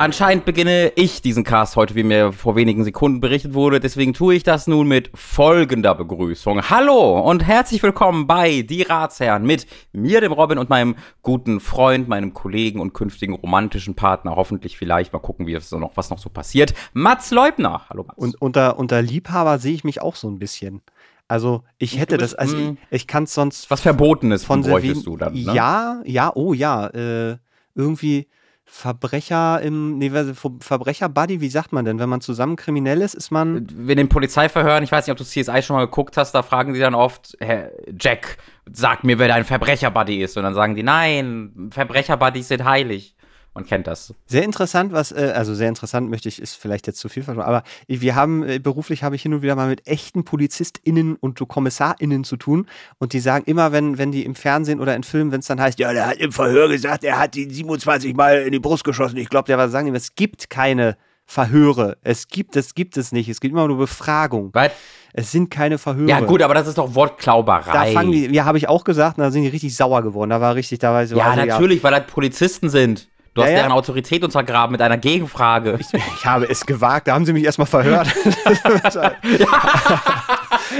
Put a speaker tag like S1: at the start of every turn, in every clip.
S1: Anscheinend beginne ich diesen Cast heute, wie mir vor wenigen Sekunden berichtet wurde. Deswegen tue ich das nun mit folgender Begrüßung. Hallo und herzlich willkommen bei Die Ratsherren mit mir, dem Robin und meinem guten Freund, meinem Kollegen und künftigen romantischen Partner. Hoffentlich vielleicht mal gucken, wie so noch, was noch so passiert. Mats Leubner. Hallo Mats.
S2: Und unter, unter Liebhaber sehe ich mich auch so ein bisschen. Also ich hätte
S1: bist,
S2: das, also
S1: mm,
S2: ich, ich kann es sonst
S1: Was Verbotenes
S2: von
S1: bräuchtest du dann, ne?
S2: Ja, ja, oh ja, äh, irgendwie Verbrecher im, nee, Verbrecher-Buddy, wie sagt man denn? Wenn man zusammen kriminell ist, ist man,
S1: in den Polizeiverhören, ich weiß nicht, ob du CSI schon mal geguckt hast, da fragen die dann oft, Herr Jack, sag mir, wer dein Verbrecherbuddy ist. Und dann sagen die, nein, Verbrecherbuddies sind heilig. Man kennt das.
S2: Sehr interessant, was, äh, also sehr interessant möchte ich, ist vielleicht jetzt zu viel versprochen, aber wir haben, äh, beruflich habe ich hin und wieder mal mit echten PolizistInnen und so KommissarInnen zu tun und die sagen immer, wenn, wenn die im Fernsehen oder in Filmen, wenn es dann heißt, ja, der hat im Verhör gesagt, er hat ihn 27 Mal in die Brust geschossen, ich glaube, der war sagen, die, es gibt keine Verhöre, es gibt, das gibt es nicht, es gibt immer nur Befragung,
S1: Weil,
S2: es sind keine Verhöre.
S1: ja gut, aber das ist doch Wortklauberei.
S2: Da fangen die, ja, habe ich auch gesagt, und da sind die richtig sauer geworden. Da war richtig, da war ich so,
S1: ja,
S2: also,
S1: natürlich, weil das Polizisten sind. Du hast
S2: ja.
S1: deren Autorität untergraben mit einer Gegenfrage.
S2: Ich habe es gewagt, da haben sie mich erstmal verhört.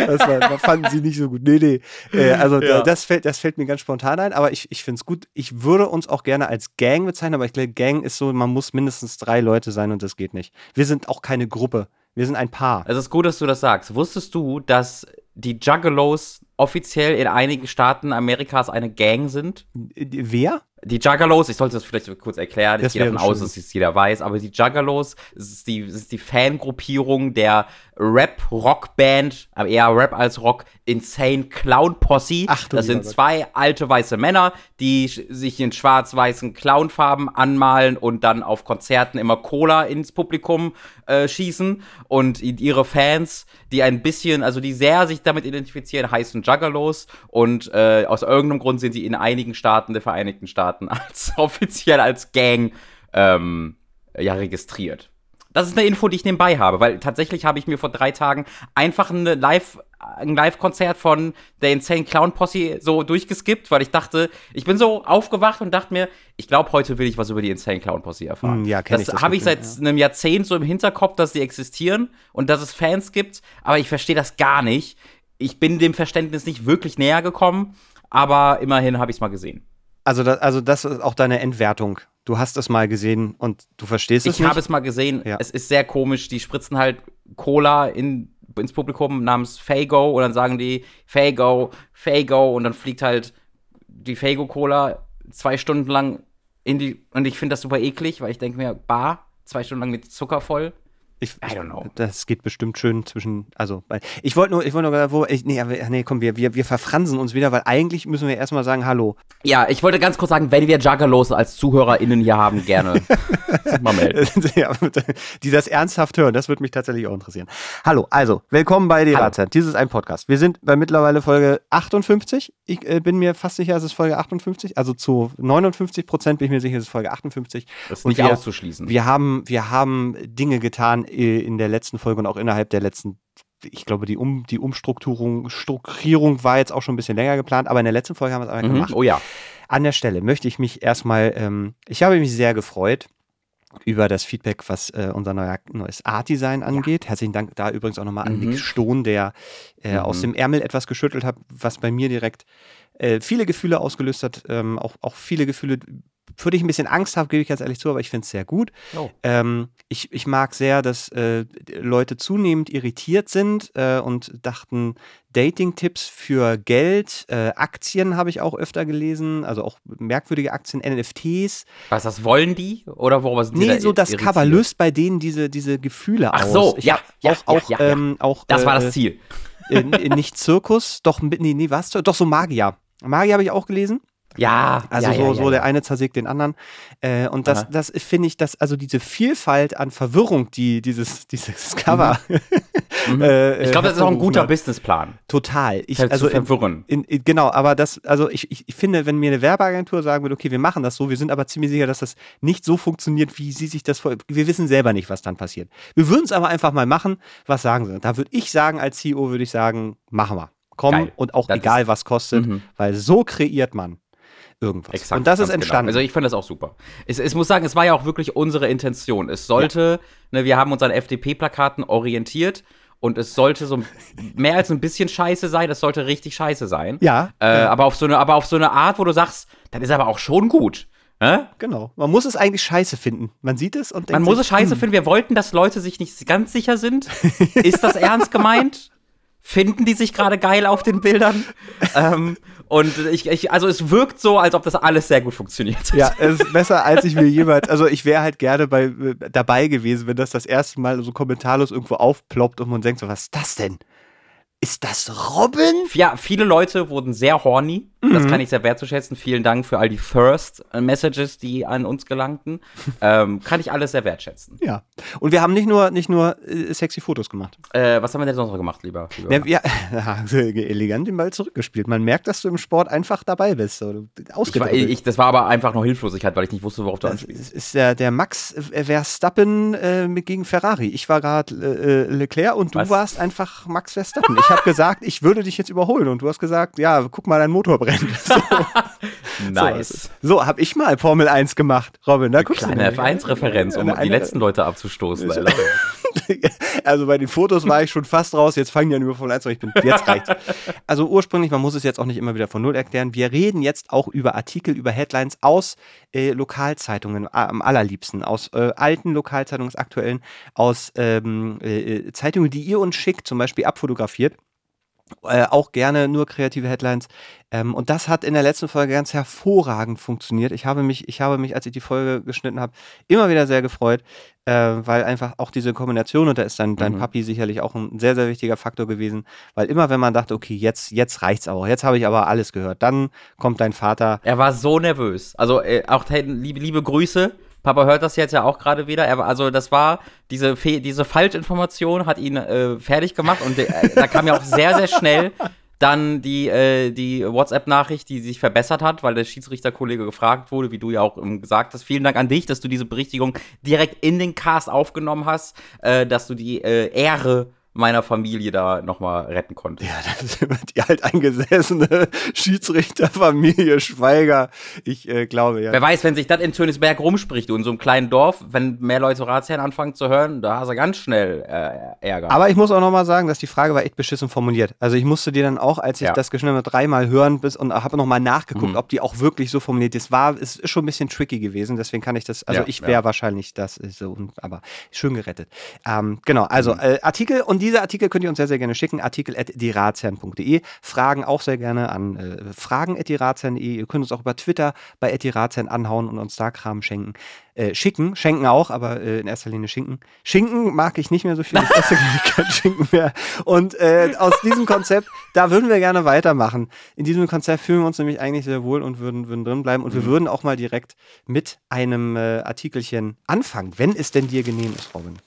S2: das, war, das fanden sie nicht so gut. Nee, nee. Äh, also
S1: Ja.
S2: da, das, fällt, das fällt mir ganz spontan ein, aber ich, ich finde es gut. Ich würde uns auch gerne als Gang bezeichnen, aber ich glaube, Gang ist so, man muss mindestens drei Leute sein und das geht nicht. Wir sind auch keine Gruppe. Wir sind ein Paar.
S1: Es ist gut, dass du das sagst. Wusstest du, dass die Juggalos offiziell in einigen Staaten Amerikas eine Gang sind?
S2: Wer?
S1: Die Juggalos, ich sollte das vielleicht kurz erklären, ich gehe davon aus, dass es jeder weiß, aber die Juggalos es ist die, ist die Fangruppierung der Rap-Rock-Band, eher Rap als Rock, Insane Clown Posse.
S2: Ach du
S1: das sind zwei alte weiße Männer, die sich in schwarz-weißen Clownfarben anmalen und dann auf Konzerten immer Cola ins Publikum äh, schießen. Und ihre Fans, die ein bisschen, also die sehr sich damit identifizieren, heißen Juggalos. Und äh, aus irgendeinem Grund sind sie in einigen Staaten der Vereinigten Staaten als offiziell als Gang ähm, ja, registriert. Das ist eine Info, die ich nebenbei habe, weil tatsächlich habe ich mir vor drei Tagen einfach eine Live, ein Live-Konzert von der Insane Clown Posse so durchgeskippt, weil ich dachte, ich bin so aufgewacht und dachte mir, ich glaube, heute will ich was über die Insane Clown Posse erfahren.
S2: Hm, ja, kenn
S1: das
S2: ich das
S1: habe ich seit einem Jahrzehnt so im Hinterkopf, dass sie existieren und dass es Fans gibt, aber ich verstehe das gar nicht. Ich bin dem Verständnis nicht wirklich näher gekommen, aber immerhin habe ich es mal gesehen.
S2: Also, das, also das ist auch deine Entwertung. Du hast es mal gesehen und du verstehst es
S1: Ich
S2: nicht.
S1: habe es mal gesehen.
S2: Ja.
S1: Es ist sehr komisch. Die spritzen halt Cola in, ins Publikum namens Fago und dann sagen die Fago, Fago und dann fliegt halt die Fago-Cola zwei Stunden lang in die. Und ich finde das super eklig, weil ich denke mir, bar, zwei Stunden lang mit Zucker voll.
S2: Ich,
S1: I don't know.
S2: Das geht bestimmt schön zwischen, also, ich wollte nur, ich wollte nur, wo, ich, nee, aber, nee, komm, wir, wir, wir verfransen uns wieder, weil eigentlich müssen wir erstmal sagen, hallo.
S1: Ja, ich wollte ganz kurz sagen, wenn wir Juggalos als ZuhörerInnen hier haben, gerne mal melden.
S2: ja, die das ernsthaft hören, das würde mich tatsächlich auch interessieren. Hallo, also, willkommen bei die
S1: Hallo.
S2: Ratzeit. Dies ist ein Podcast. Wir sind bei mittlerweile Folge 58. Ich äh, bin mir fast sicher, es ist Folge 58. Also zu 59 Prozent bin ich mir sicher, es ist Folge 58.
S1: Das ist
S2: Und
S1: nicht
S2: wir-
S1: auszuschließen.
S2: Wir haben, wir haben Dinge getan in der letzten Folge und auch innerhalb der letzten, ich glaube, die, um, die Umstrukturierung Strukturierung war jetzt auch schon ein bisschen länger geplant, aber in der letzten Folge haben wir es einfach
S1: mhm.
S2: gemacht.
S1: Oh ja.
S2: An der Stelle möchte ich mich erstmal, ähm, ich habe mich sehr gefreut über das Feedback, was äh, unser neuer, neues Art-Design angeht. Herzlichen Dank da übrigens auch nochmal an
S1: Mhm.
S2: Nick Stohn, der äh,
S1: Mhm.
S2: aus dem Ärmel etwas geschüttelt hat, was bei mir direkt äh, viele Gefühle ausgelöst hat. Ähm, auch, auch viele Gefühle, für die ich ein bisschen Angst habe, gebe ich ganz ehrlich zu, aber ich finde es sehr gut.
S1: Oh.
S2: Ähm, ich, ich mag sehr, dass äh, Leute zunehmend irritiert sind äh, und dachten, Dating-Tipps für Geld, äh, Aktien habe ich auch öfter gelesen, also auch merkwürdige Aktien, NFTs.
S1: Was, das wollen die? Oder worüber sind sie
S2: Nee,
S1: da
S2: so das? Cover löst bei denen diese, diese Gefühle
S1: Ach
S2: aus.
S1: so,
S2: Ich
S1: ja, ja,
S2: auch, auch,
S1: ja, ja.
S2: Ähm, auch
S1: Das war das Ziel.
S2: äh, nicht Zirkus, doch, nee, nee, was? Doch, so Magier. Magier habe ich auch gelesen.
S1: Ja,
S2: Also
S1: ja,
S2: so,
S1: ja,
S2: so
S1: ja,
S2: der eine zersägt den anderen. Äh, und das,
S1: Aha.
S2: das finde ich, dass also diese Vielfalt an Verwirrung, die dieses, dieses Cover.
S1: Mhm.
S2: äh,
S1: Ich glaube, das ist auch ein guter. Businessplan.
S2: Total. Ich, also
S1: zu verwirren.
S2: in, in, genau, aber das, also ich, ich, finde, wenn mir eine Werbeagentur sagen würde, okay, wir machen das so, wir sind aber ziemlich sicher, dass das nicht so funktioniert, wie sie sich das vor. Wir wissen selber nicht, was dann passiert. Wir würden es aber einfach mal machen. Was sagen sie? Da würde ich sagen, als CEO würde ich sagen, machen wir. Komm
S1: Geil.
S2: und auch
S1: Das
S2: egal, was kostet,
S1: Mhm.
S2: weil so kreiert man. Irgendwas.
S1: Exakt,
S2: und das ist
S1: genau.
S2: entstanden.
S1: Also ich fand das auch super. Es, es muss sagen, es war ja auch wirklich unsere Intention. Es sollte, ne, wir haben uns an FDP-Plakaten orientiert und es sollte so mehr als ein bisschen scheiße sein, es sollte richtig scheiße sein.
S2: Ja,
S1: Äh, Aber, auf so eine, aber auf so eine Art, wo du sagst, das ist aber auch schon gut. Ne?
S2: genau. Man muss es eigentlich scheiße finden. Man sieht es und denkt
S1: Man muss es
S2: sich, hm.
S1: scheiße finden. Wir wollten, dass Leute sich nicht ganz sicher sind. Ist das ernst gemeint? Finden die sich gerade geil auf den Bildern? ähm, und ich, ich, also es wirkt so, als ob das alles sehr gut funktioniert.
S2: Ja, es ist besser, als ich mir jemals. Also, ich wäre halt gerne bei, äh, dabei gewesen, wenn das das erste Mal so kommentarlos irgendwo aufploppt und man denkt so: Was ist das denn? Ist das Robin?
S1: Ja, viele Leute wurden sehr horny. Das
S2: Mhm.
S1: kann ich sehr wertzuschätzen. Vielen Dank für all die First Messages, die an uns gelangten. ähm, kann ich alles sehr wertschätzen.
S2: Ja. Und wir haben nicht nur, nicht nur äh, sexy Fotos gemacht.
S1: Äh, was haben wir denn sonst noch gemacht, lieber? lieber
S2: Ja, wir, ja, elegant den Ball zurückgespielt. Man merkt, dass du im Sport einfach dabei bist. So,
S1: ich war, ich, das war aber einfach nur Hilflosigkeit, weil ich nicht wusste, worauf du
S2: Das
S1: anspielst.
S2: ist, der, der Max Verstappen äh, mit- gegen Ferrari. Ich war gerade äh, äh, Leclerc und du
S1: Was?
S2: warst einfach Max Verstappen. Ich habe gesagt, ich würde dich jetzt überholen und du hast gesagt, ja, guck mal, dein Motor brennt. So,
S1: Nice.
S2: so habe ich mal Formel 1 gemacht, Robin. Da guckst
S1: Kleine
S2: du.
S1: F1-Referenz, um die letzten Leute abzustoßen.
S2: Also bei den Fotos war ich schon fast raus. Jetzt fangen die an über Formel 1 an. Ich bin jetzt reicht. Also ursprünglich, man muss es jetzt auch nicht immer wieder von Null erklären. Wir reden jetzt auch über Artikel, über Headlines aus äh, Lokalzeitungen, am allerliebsten. Aus äh, alten Lokalzeitungen, aus aktuellen, aus ähm, äh, äh, Zeitungen, die ihr uns schickt, zum Beispiel abfotografiert. Äh, auch gerne nur kreative Headlines. Ähm, und das hat in der letzten Folge ganz hervorragend funktioniert. Ich habe mich, ich habe mich, als ich die Folge geschnitten habe, immer wieder sehr gefreut, äh, weil einfach auch diese Kombination, und da ist dein, dein
S1: Mhm.
S2: Papi sicherlich auch ein sehr, sehr wichtiger Faktor gewesen, weil immer wenn man dachte, okay, jetzt, jetzt reicht's auch, jetzt habe ich aber alles gehört, dann kommt dein Vater.
S1: Er war so nervös. Also äh, auch liebe, liebe Grüße. Papa hört das jetzt ja auch gerade wieder. Er also das war diese Fe diese Falschinformation hat ihn äh, fertig gemacht und äh, da kam ja auch sehr sehr schnell dann die äh, die WhatsApp-Nachricht, die sich verbessert hat, weil der Schiedsrichterkollege gefragt wurde, wie du ja auch ähm, gesagt hast. Vielen Dank an dich, dass du diese Berichtigung direkt in den Cast aufgenommen hast, äh, dass du die äh, Ehre meiner Familie da nochmal retten konntest.
S2: Ja, das ist immer die alteingesessene Schiedsrichterfamilie Schweiger. Ich äh, glaube, ja.
S1: Wer weiß, wenn sich das in Tönisberg rumspricht, du in so einem kleinen Dorf, wenn mehr Leute Ratsherren anfangen zu hören, da hast du ganz schnell äh, Ärger.
S2: Aber ich muss auch nochmal sagen, dass die Frage war echt beschissen formuliert. Also ich musste dir dann auch, als ich
S1: Ja.
S2: das geschnitten habe, dreimal hören bis und habe nochmal nachgeguckt,
S1: Mhm.
S2: ob die auch wirklich so formuliert ist. War, es ist schon ein bisschen tricky gewesen, deswegen kann ich das, also
S1: Ja,
S2: ich wäre
S1: ja.
S2: wahrscheinlich das ist so, aber schön gerettet. Ähm, genau, also
S1: Mhm.
S2: äh, Artikel und diese Artikel könnt ihr uns sehr, sehr gerne schicken. Artikel at dieratsherren.de. Fragen auch sehr gerne an äh, fragen at dieratsherren.de. Ihr könnt uns auch über Twitter bei dieratsherren anhauen und uns da Kram schenken. Äh, schicken, schenken auch, aber äh, in erster Linie schinken. Schinken mag ich nicht mehr so viel. Ich esse kein Schinken mehr. Und äh, aus diesem Konzept, da würden wir gerne weitermachen. In diesem Konzept fühlen wir uns nämlich eigentlich sehr wohl und würden, würden drin bleiben. Und wir würden auch mal direkt mit einem äh, Artikelchen anfangen, wenn es denn dir genehm ist, Robin.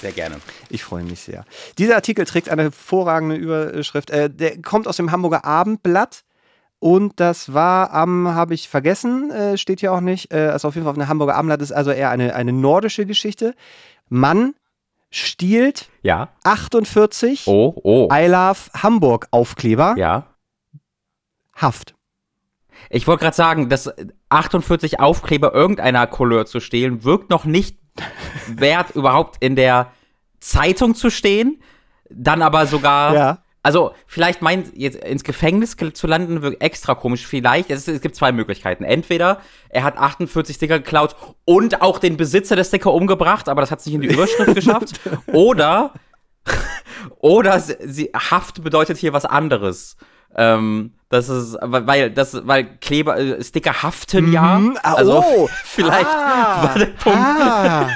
S1: Sehr gerne.
S2: Ich freue mich sehr. Dieser Artikel trägt eine hervorragende Überschrift. Äh, der kommt aus dem Hamburger Abendblatt. Und das war am, habe ich vergessen, äh, steht hier auch nicht. Äh, also auf jeden Fall auf dem Hamburger Abendblatt ist also eher eine, eine nordische Geschichte. Mann stiehlt
S1: Ja.
S2: 48
S1: Oh, oh.
S2: I Love Hamburg Aufkleber.
S1: Ja.
S2: Haft.
S1: Ich wollte gerade sagen, dass 48 Aufkleber irgendeiner Couleur zu stehlen, wirkt noch nicht wert, überhaupt in der Zeitung zu stehen. Dann aber sogar.
S2: Ja.
S1: Also, vielleicht meint jetzt ins Gefängnis ge- zu landen, wirkt extra komisch. Vielleicht, es, es gibt zwei Möglichkeiten. Entweder er hat 48 Sticker geklaut und auch den Besitzer der Sticker umgebracht, aber das hat es nicht in die Überschrift geschafft. Oder, oder sie, Haft bedeutet hier was anderes. Ähm, das ist, weil, das, weil Kleber, äh, Sticker haften ja.
S2: Mhm. Ah,
S1: Also,
S2: oh.
S1: vielleicht
S2: Ah.
S1: war der Punkt.
S2: Ah.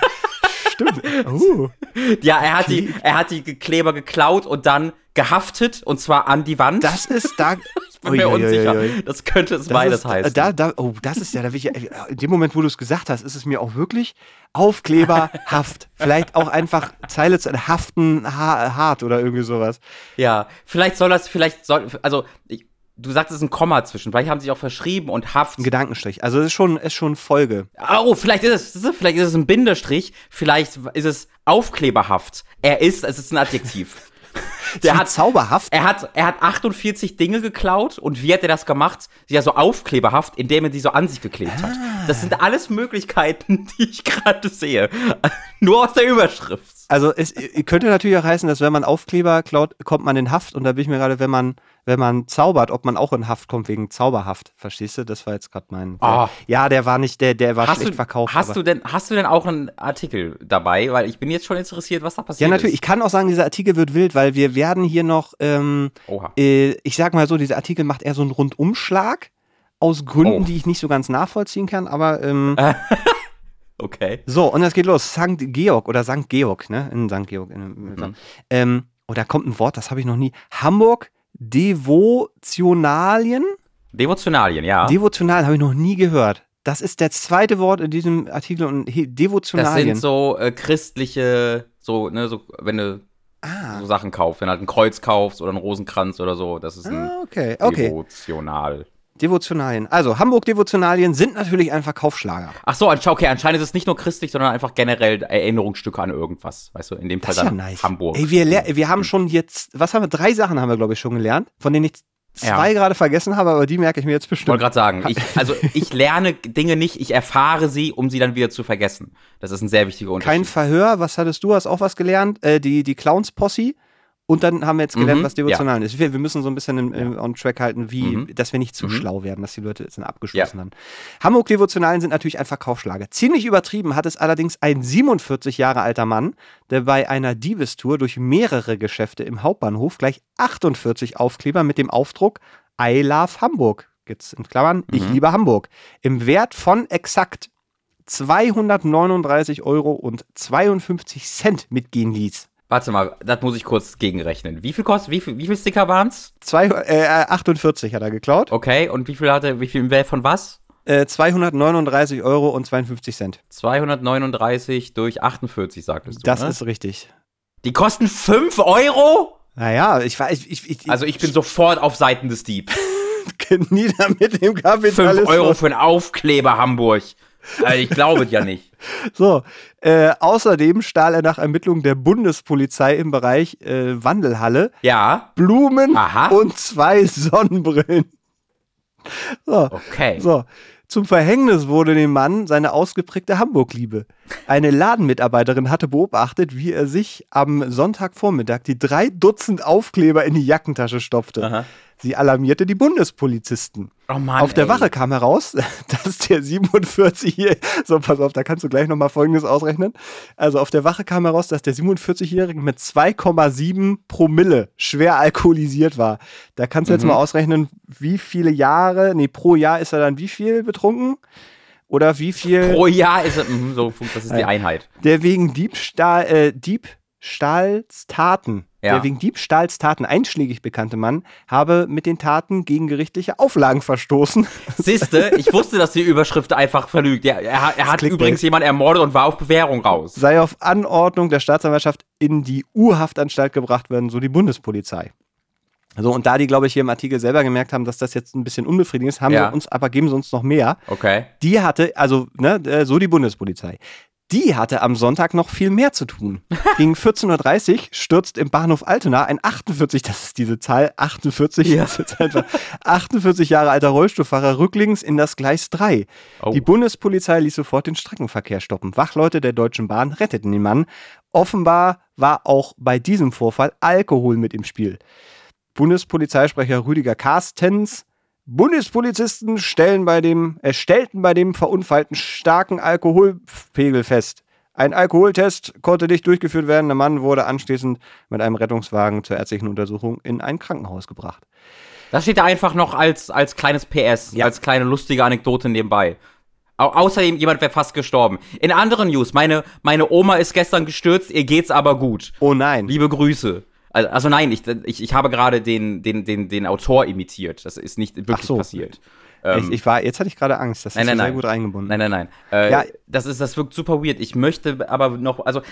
S2: Stimmt. Uh.
S1: Ja, er hat die, er hat die Kleber geklaut und dann gehaftet und zwar an die Wand.
S2: Das ist da.
S1: ich bin mir unsicher. Das könnte es
S2: Das
S1: beides
S2: ist,
S1: heißen.
S2: äh, Da, da, oh, das ist ja, da ich, ja- in dem Moment, wo du es gesagt hast, ist es mir auch wirklich Aufkleber, Haft. Vielleicht auch einfach Zeile zu haften, ha, hart oder irgendwie sowas.
S1: Ja, vielleicht soll das, vielleicht soll, also, ich, du sagst, es ist ein Komma zwischen, vielleicht haben sie sich auch verschrieben und Haft.
S2: Ein Gedankenstrich. Also es ist schon, ist schon Folge.
S1: Oh, vielleicht ist es, vielleicht ist es ein Bindestrich, vielleicht ist es Aufkleberhaft. Er ist, es ist ein Adjektiv. Der hat
S2: zauberhaft.
S1: Er hat, er hat 48 Dinge geklaut und wie hat er das gemacht? Ja, so aufkleberhaft, indem er die so an sich geklebt hat. Das sind alles Möglichkeiten, die ich gerade sehe. Nur aus der Überschrift.
S2: Also es könnte natürlich auch heißen, dass wenn man Aufkleber klaut, kommt man in Haft. Und da bin ich mir gerade, wenn man, wenn man zaubert, ob man auch in Haft kommt wegen Zauberhaft. Verstehst du? Das war jetzt gerade mein.
S1: Ah.
S2: Ja, der war nicht, der, der war
S1: Hast
S2: schlecht
S1: du,
S2: verkauft.
S1: hast, du denn, hast du denn auch einen Artikel dabei? Weil ich bin jetzt schon interessiert, was da passiert
S2: ja, natürlich.
S1: ist.
S2: Ich kann auch sagen, dieser Artikel wird wild, weil wir werden hier noch, ähm, äh, ich sag mal so, dieser Artikel macht eher so einen Rundumschlag aus Gründen,
S1: Oh.
S2: die ich nicht so ganz nachvollziehen kann, aber ähm,
S1: Okay.
S2: so, und es geht los. St. Georg oder St. Georg, ne? In St. Georg. In,
S1: Mhm.
S2: ähm, oh, da kommt ein Wort, das habe ich noch nie. Hamburg Devotionalien.
S1: Devotionalien, ja.
S2: Devotional habe ich noch nie gehört. Das ist das zweite Wort in diesem Artikel und he-
S1: das
S2: Devotionalien.
S1: sind so äh, christliche, so, ne, so, wenn du
S2: ah,
S1: so Sachen kaufst, wenn du halt ein Kreuz kaufst oder einen Rosenkranz oder so, das ist ein
S2: ah, okay, okay.
S1: Devotional.
S2: Devotionalien. Also, Hamburg Devotionalien sind natürlich ein Verkaufsschlager.
S1: Ach so, okay, anscheinend ist es nicht nur christlich, sondern einfach generell Erinnerungsstücke an irgendwas. Weißt du, in dem Fall
S2: Das ist ja nice.
S1: Hamburg.
S2: Ey, wir, ler- wir haben schon jetzt, was haben wir? Drei Sachen haben wir, glaube ich, schon gelernt, von denen ich zwei gerade vergessen habe, aber die merke ich mir jetzt
S1: Ich
S2: bestimmt.
S1: wollte gerade sagen, ich, also ich lerne Dinge nicht, ich erfahre sie, um sie dann wieder zu vergessen. Das ist ein sehr wichtiger Unterschied.
S2: Kein Verhör, was hattest du? Hast auch was gelernt? Äh, die die Clowns-Posse. Und dann haben wir jetzt gelernt,
S1: Mhm,
S2: was Devotionalien ist. Wir, wir müssen so ein bisschen im, im, on track halten, wie,
S1: Mhm.
S2: dass wir nicht zu
S1: Mhm.
S2: schlau werden, dass die Leute jetzt dann abgeschlossen haben. Hamburg Devotionalien sind natürlich ein Verkaufsschlager. Ziemlich übertrieben hat es allerdings ein 47 Jahre alter Mann, der bei einer Diebestour durch mehrere Geschäfte im Hauptbahnhof gleich 48 Aufkleber mit dem Aufdruck I love Hamburg, jetzt in Klammern, ich
S1: Mhm.
S2: liebe Hamburg, im Wert von exakt 239 Euro und 52 Cent mitgehen ließ.
S1: Warte mal, das muss ich kurz gegenrechnen. Wie viel kostet, wie viel, wie viel Sticker waren's?
S2: Zwei, äh, 48 hat er geklaut.
S1: Okay, und wie viel hatte, wie viel im Wert von was?
S2: Äh, 239 Euro und 52 Cent.
S1: 239 durch 48, sagtest du.
S2: Das
S1: ne?
S2: ist richtig.
S1: Die kosten 5 Euro?
S2: Naja, ich weiß, ich, ich, ich,
S1: Also ich bin sofort auf Seiten des Dieb.
S2: nieder mit dem
S1: 5
S2: Kapitalismus.
S1: Euro für einen Aufkleber Hamburg. Also ich glaube es ja nicht.
S2: So, äh, außerdem stahl er nach Ermittlungen der Bundespolizei im Bereich äh, Wandelhalle
S1: Ja,
S2: Blumen
S1: Aha.
S2: und zwei Sonnenbrillen. So,
S1: okay.
S2: so. Zum Verhängnis wurde dem Mann seine ausgeprägte Hamburg-Liebe. Eine Ladenmitarbeiterin hatte beobachtet, wie er sich am Sonntagvormittag die drei Dutzend Aufkleber in die Jackentasche stopfte.
S1: Aha.
S2: Sie alarmierte die Bundespolizisten.
S1: Oh Mann,
S2: auf der
S1: ey.
S2: Wache kam heraus, dass der 47-Jährige, so pass auf, da kannst du gleich nochmal Folgendes ausrechnen. Also auf der Wache kam heraus, dass der 47-Jährige mit 2,7 Promille schwer alkoholisiert war. Da kannst du jetzt
S1: Mhm.
S2: mal ausrechnen, wie viele Jahre, nee, pro Jahr ist er dann wie viel betrunken? Oder wie viel
S1: Pro Jahr ist es, mhm, so, das ist die. Einheit.
S2: der wegen Diebstahl, äh, Diebstahlstaten,
S1: Ja.
S2: der wegen Diebstahlstaten einschlägig bekannte Mann, habe mit den Taten gegen gerichtliche Auflagen verstoßen.
S1: Siehste, ich wusste, dass die Überschrift einfach verlügt. Er, hat- er hat übrigens jemanden ermordet und war auf Bewährung raus.
S2: sei auf Anordnung der Staatsanwaltschaft in die Urhaftanstalt gebracht werden, so die Bundespolizei. So, und da die, glaube ich, hier im Artikel selber gemerkt haben, dass das jetzt ein bisschen unbefriedigend ist, haben
S1: Ja.
S2: sie uns aber, geben sie uns noch mehr.
S1: Okay.
S2: Die hatte, also, ne, äh, so die Bundespolizei. Die hatte am Sonntag noch viel mehr zu tun. Gegen 14.30 Uhr stürzt im Bahnhof Altena ein 48, das ist diese Zahl, 48,
S1: Ja.
S2: das ist jetzt einfach 48 Jahre alter Rollstuhlfahrer rücklings in das Gleis 3.
S1: Oh.
S2: Die Bundespolizei ließ sofort den Streckenverkehr stoppen. Wachleute der Deutschen Bahn retteten den Mann. Offenbar war auch bei diesem Vorfall Alkohol mit im Spiel. Bundespolizeisprecher Rüdiger Carstens. Bundespolizisten stellen bei dem, äh, stellten bei dem Verunfallten starken Alkoholpegel fest. Ein Alkoholtest konnte nicht durchgeführt werden. Der Mann wurde anschließend mit einem Rettungswagen zur ärztlichen Untersuchung in ein Krankenhaus gebracht.
S1: Das steht da einfach noch als, als kleines PS,
S2: Ja.
S1: als kleine lustige Anekdote nebenbei. Au außerdem, jemand wäre fast gestorben. In anderen News, meine, meine Oma ist gestern gestürzt, ihr geht's aber gut.
S2: Oh nein.
S1: Liebe Grüße. Also, nein, ich, ich, ich habe gerade den, den, den, den Autor imitiert. Das ist nicht wirklich
S2: Ach so.
S1: passiert.
S2: ich,
S1: Ähm,
S2: ich war, jetzt hatte ich gerade Angst. Das
S1: Nein,
S2: ist
S1: nein,
S2: sehr
S1: nein.
S2: gut eingebunden.
S1: Nein, nein, nein. Äh,
S2: Ja.
S1: das, ist, das wirkt super weird. Ich möchte aber noch, also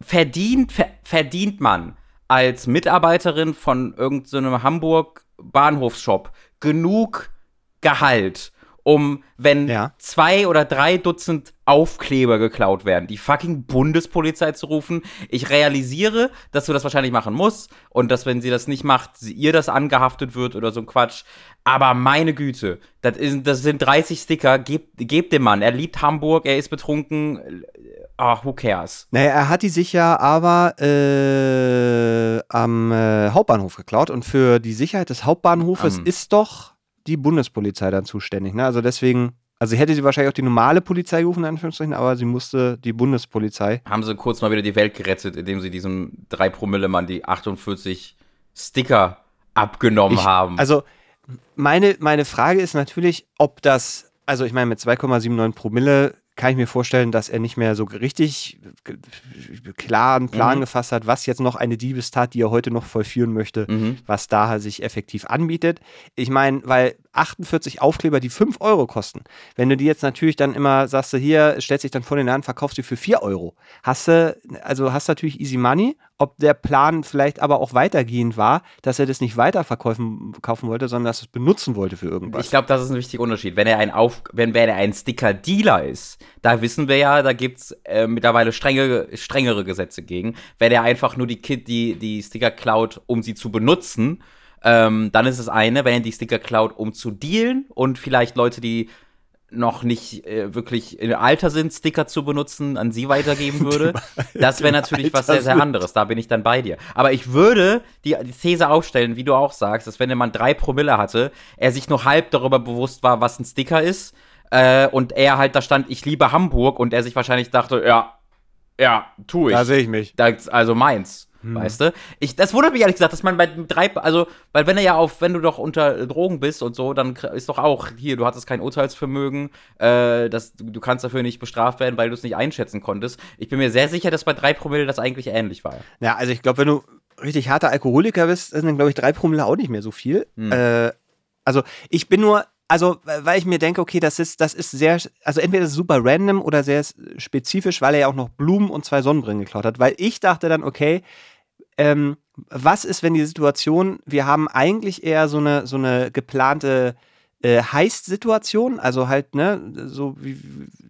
S1: verdient, ver, verdient man als Mitarbeiterin von irgendeinem Hamburg Bahnhofsshop genug Gehalt, um, wenn
S2: Ja.
S1: zwei oder drei Dutzend Aufkleber geklaut werden, die fucking Bundespolizei zu rufen. Ich realisiere, dass du das wahrscheinlich machen musst und dass, wenn sie das nicht macht, sie, ihr das angehaftet wird oder so ein Quatsch. Aber meine Güte, das, ist, das sind 30 Sticker, gebt, gebt dem Mann. Er liebt Hamburg, er ist betrunken. Ach, who cares?
S2: Naja, er hat die sich ja aber äh, am äh, Hauptbahnhof geklaut und für die Sicherheit des Hauptbahnhofes
S1: Am-
S2: ist doch die Bundespolizei dann zuständig. Ne? Also deswegen, also hätte sie wahrscheinlich auch die normale Polizei gerufen, in Anführungsstrichen, aber sie musste die Bundespolizei.
S1: Haben sie kurz mal wieder die Welt gerettet, indem sie diesem 3-Promille-Mann die 48 Sticker abgenommen
S2: Ich-
S1: haben.
S2: Also meine, meine Frage ist natürlich, ob das, also ich meine, mit 2,79 Promille kann ich mir vorstellen, dass er nicht mehr so richtig klaren Plan
S1: Mhm.
S2: gefasst hat, was jetzt noch eine Diebestat, die er heute noch vollführen möchte,
S1: Mhm.
S2: was da sich effektiv anbietet. Ich meine, weil 48 Aufkleber, die 5 Euro kosten, wenn du die jetzt natürlich dann immer sagst, du hier, stellst dich dann vor den Laden, verkaufst die für 4 Euro, hast du, also hast du natürlich easy money, ob der Plan vielleicht aber auch weitergehend war, dass er das nicht weiterverkaufen kaufen wollte, sondern dass er es benutzen wollte für irgendwas.
S1: Ich glaube, das ist ein wichtiger Unterschied. Wenn er ein, Auf wenn, wenn er ein Sticker-Dealer ist, da wissen wir ja, da gibt es äh, mittlerweile strenge, strengere Gesetze gegen. Wenn er einfach nur die, Kid, die, die Sticker klaut, um sie zu benutzen, ähm, dann ist es eine. Wenn er die Sticker klaut, um zu dealen und vielleicht Leute, die noch nicht äh, wirklich im Alter sind, Sticker zu benutzen, an sie weitergeben würde. Das wäre natürlich was sehr, sehr anderes. Da bin ich dann bei dir. Aber ich würde die, die These aufstellen, wie du auch sagst, dass wenn der Mann drei Promille hatte, er sich nur halb darüber bewusst war, was ein Sticker ist. Äh, und er halt da stand, ich liebe Hamburg und er sich wahrscheinlich dachte, ja, ja, tu ich.
S2: da sehe ich mich.
S1: Das, also meins. Weißt du? Ich, das wundert mich ehrlich gesagt, dass man bei drei, also, weil wenn er ja auf, wenn du doch unter Drogen bist und so, dann ist doch auch, hier, du hattest kein Urteilsvermögen, äh, das, du, kannst dafür nicht bestraft werden, weil du es nicht einschätzen konntest. Ich bin mir sehr sicher, dass bei drei Promille das eigentlich ähnlich war.
S2: Ja, also ich glaube, wenn du richtig harter Alkoholiker bist, sind dann, glaube ich, drei Promille auch nicht mehr so viel.
S1: Hm.
S2: Äh, also ich bin nur, also weil ich mir denke, okay, das ist, das ist sehr, also entweder super random oder sehr spezifisch, weil er ja auch noch Blumen und zwei Sonnenbrillen geklaut hat. Weil ich dachte dann, okay, ähm, was ist, wenn die Situation, wir haben eigentlich eher so eine, so eine geplante äh, Heist-Situation, also halt, ne, so wie,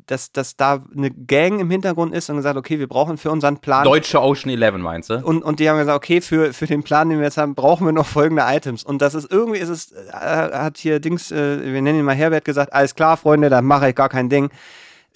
S2: dass, dass da eine Gang im Hintergrund ist und gesagt, okay, wir brauchen für unseren Plan
S1: Deutsche Ocean 11, meinst du?
S2: und, und die haben gesagt, okay, für, für den Plan, den wir jetzt haben, brauchen wir noch folgende Items. Und das ist irgendwie, ist es, äh, hat hier Dings, äh, wir nennen ihn mal Herbert, gesagt, alles klar, Freunde, dann mache ich gar kein Ding.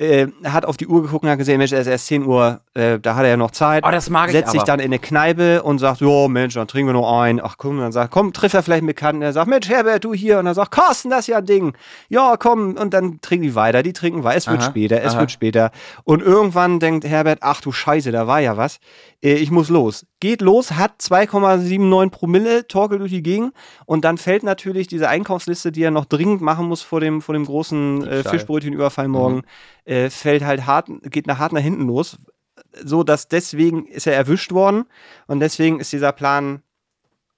S2: Äh, er hat auf die Uhr geguckt und hat gesehen, Mensch, es ist erst 10 Uhr, äh, da hat er ja noch Zeit.
S1: Oh, das mag ich
S2: Setzt sich
S1: aber.
S2: dann in eine Kneipe und sagt, jo, Mensch, dann trinken wir noch ein. Ach komm, dann sagt, komm, trifft er vielleicht einen Bekannten. Er sagt, Mensch, Herbert, du hier. Und er sagt, Carsten, das ist ja ein Ding. Ja, komm. Und dann trinken die weiter, die trinken weiter. Es wird
S1: Aha,
S2: später, es
S1: aha.
S2: wird später. Und irgendwann denkt Herbert, ach du Scheiße, da war ja was. Äh, ich muss los. Geht los, hat 2,79 Promille, torkelt durch die Gegend. Und dann fällt natürlich diese Einkaufsliste, die er noch dringend machen muss vor dem, vor dem großen äh. Fischbrötchenüberfall morgen, äh, fällt halt hart, geht nach hart nach hinten los so dass deswegen ist er erwischt worden und deswegen ist dieser Plan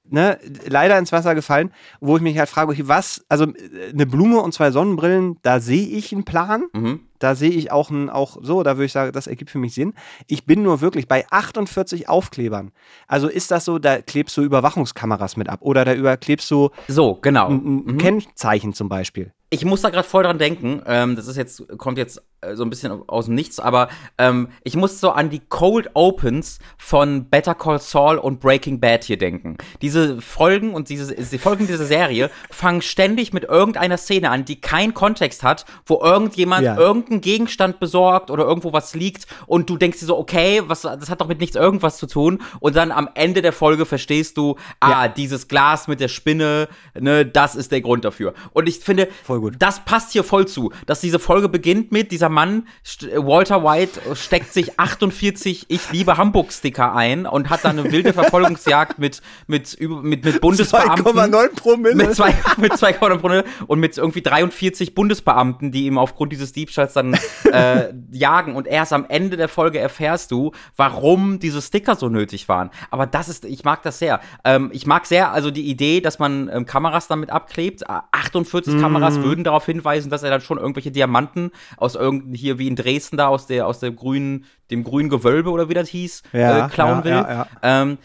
S2: ne, leider ins Wasser gefallen, wo ich mich halt frage, okay, was, also äh, eine Blume und zwei Sonnenbrillen, da sehe ich einen Plan,
S1: Mhm.
S2: Da sehe ich auch einen, auch so, da würde ich sagen, das ergibt für mich Sinn. Ich bin nur wirklich bei 48 Aufklebern. Also ist das so, da klebst du Überwachungskameras mit ab oder da überklebst du
S1: So, genau.
S2: ein, ein Kennzeichen zum Beispiel.
S1: Ich muss da gerade voll dran denken. Ähm, das ist jetzt, kommt jetzt äh, so ein bisschen aus dem Nichts, aber ähm, ich muss so an die Cold Opens von Better Call Saul und Breaking Bad hier denken. Diese Folgen und diese, die Folgen dieser Serie fangen ständig mit irgendeiner Szene an, die keinen Kontext hat, wo irgendjemand
S2: Ja.
S1: irgendeinen Gegenstand besorgt oder irgendwo was liegt und du denkst dir so, okay, was, das hat doch mit nichts irgendwas zu tun. Und dann am Ende der Folge verstehst du, ah, dieses Glas mit der Spinne, ne, das ist der Grund dafür. Und ich finde,
S2: Voll gut.
S1: das passt hier voll zu, dass diese Folge beginnt mit, dieser Mann, st- Walter White, äh, steckt sich 48 Ich liebe Hamburg-Sticker ein und hat dann eine wilde Verfolgungsjagd mit, mit, mit, mit Bundesbeamten.
S2: 2,9 Promille.
S1: Mit zwei, mit zwei Promille und mit irgendwie 43 Bundesbeamten, die ihm aufgrund dieses Diebstahls dann äh, jagen. Und erst am Ende der Folge erfährst du, warum diese Sticker so nötig waren. Aber das ist, ich mag das sehr. Ähm, ich mag sehr also die Idee, dass man ähm, Kameras damit abklebt. Ah, 48 Kameras würden darauf hinweisen, dass er dann schon irgendwelche Diamanten aus irgendein, hier wie in Dresden da, aus der, aus der grünen, dem grünen Gewölbe oder wie das hieß,
S2: Ja,
S1: äh, klauen
S2: ja,
S1: will.
S2: ja.
S1: Ähm,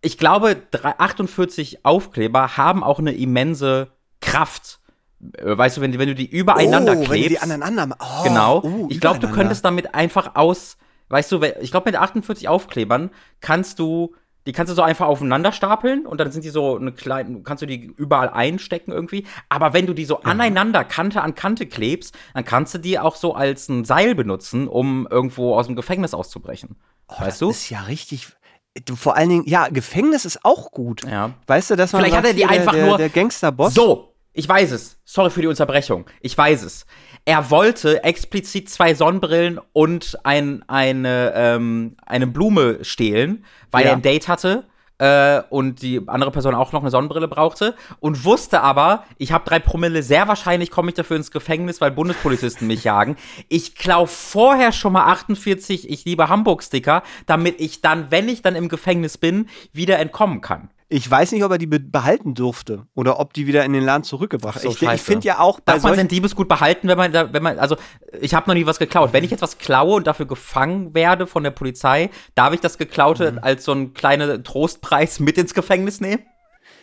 S1: ich glaube, drei- 48 Aufkleber haben auch eine immense Kraft. Äh, Weißt du, wenn, wenn du die übereinander
S2: oh,
S1: klebst.
S2: wenn die, die aneinander oh,
S1: Genau.
S2: oh,
S1: ich glaube, du könntest damit einfach aus, weißt du, ich glaube, mit 48 Aufklebern kannst du, die kannst du so einfach aufeinander stapeln und dann sind die so eine kleine, kannst du die überall einstecken irgendwie. Aber wenn du die so aneinander, Kante an Kante klebst, dann kannst du die auch so als ein Seil benutzen, um irgendwo aus dem Gefängnis auszubrechen. weißt du?
S2: Das ist ja richtig. Du, vor allen Dingen, ja, Gefängnis ist auch gut.
S1: Ja.
S2: Weißt du, dass man
S1: Vielleicht hat
S2: sagt,
S1: er die einfach
S2: der,
S1: nur-
S2: der, der Gangsterboss.
S1: So, ich weiß es. Sorry für die Unterbrechung. Ich weiß es. Er wollte explizit zwei Sonnenbrillen und ein, eine, ähm, eine Blume stehlen, weil
S2: Ja.
S1: er ein Date hatte äh, und die andere Person auch noch eine Sonnenbrille brauchte und wusste aber, ich habe drei Promille, sehr wahrscheinlich komme ich dafür ins Gefängnis, weil Bundespolizisten mich jagen. Ich klau vorher schon mal 48 Ich liebe Hamburg-Sticker, damit ich dann, wenn ich dann im Gefängnis bin, wieder entkommen kann.
S2: Ich weiß nicht, ob er die be behalten durfte oder ob die wieder in den Laden zurückgebracht
S1: Ach so,
S2: Ich, ich finde ja auch bei
S1: Darf man sein Diebesgut behalten, wenn man, wenn man, also ich habe noch nie was geklaut. Wenn ich jetzt was klaue und dafür gefangen werde von der Polizei, darf ich das Geklaute
S2: Mhm.
S1: als so einen kleinen Trostpreis mit ins Gefängnis nehmen?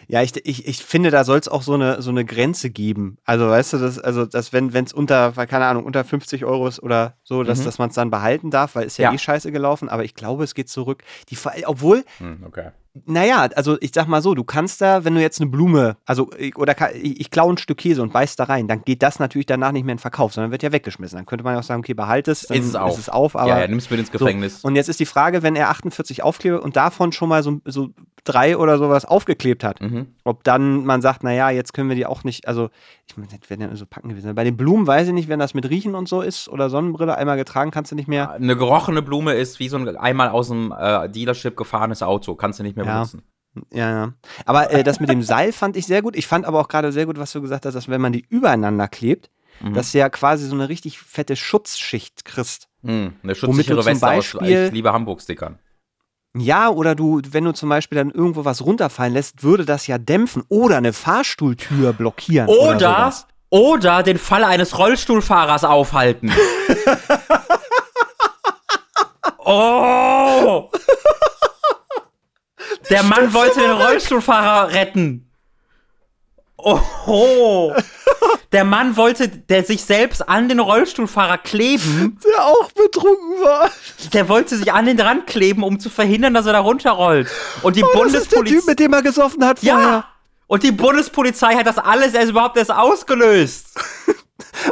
S2: Ja, ich, ich, ich finde, da soll es auch so eine, so eine Grenze geben. Also, weißt du, das, also, dass wenn es unter, keine Ahnung, unter 50 Euro ist oder so, dass, dass man es dann behalten darf, weil ist ja,
S1: Ja.
S2: eh scheiße gelaufen, aber ich glaube, es geht zurück. Die, obwohl,
S1: Hm, okay.
S2: Naja, also ich sag mal so, du kannst da, wenn du jetzt eine Blume, also ich- oder ich, ich klaue ein Stück Käse und beiß da rein, dann geht das natürlich danach nicht mehr in den Verkauf, sondern wird ja weggeschmissen. Dann könnte man ja auch sagen, okay, behalt es, dann
S1: Ist es auf.
S2: ist es auf aber
S1: ja, ja, nimmst mit ins
S2: so,
S1: Gefängnis.
S2: und jetzt ist die Frage, wenn er 48 Aufkleber und davon schon mal so, so drei oder sowas aufgeklebt hat,
S1: Mhm.
S2: ob dann man sagt, naja, jetzt können wir die auch nicht, also ich meine, das werden ja so packen gewesen. Bei den Blumen weiß ich nicht, wenn das mit Riechen und so ist oder Sonnenbrille einmal getragen, kannst du nicht mehr.
S1: Eine gerochene Blume ist wie so ein einmal aus dem äh, Dealership gefahrenes Auto. Kannst du nicht mehr. Benutzen.
S2: Ja, ja. Aber äh, das mit dem Seil fand ich sehr gut. Ich fand aber auch gerade sehr gut, was du gesagt hast, dass wenn man die übereinander klebt,
S1: Mhm.
S2: dass du ja quasi so eine richtig fette Schutzschicht kriegst.
S1: Hm, eine schutzsichere Weste aus
S2: Beispiel-
S1: Ich liebe Hamburg-Stickern.
S2: Ja, oder du, wenn du zum Beispiel dann irgendwo was runterfallen lässt, würde das ja dämpfen oder eine Fahrstuhltür blockieren. Oder,
S1: Oder,
S2: sowas.
S1: oder den Fall eines Rollstuhlfahrers aufhalten. oh! Der Mann wollte den Rollstuhlfahrer retten. Oh! Der Mann wollte der sich selbst an den Rollstuhlfahrer kleben.
S2: der auch betrunken war.
S1: Der wollte sich an den Rand kleben, um zu verhindern, dass er da runterrollt. Und die
S2: Oh,
S1: Bundespolizei.
S2: mit dem er gesoffen hat vorher.
S1: Ja! Und die Bundespolizei hat das alles erst überhaupt erst ausgelöst.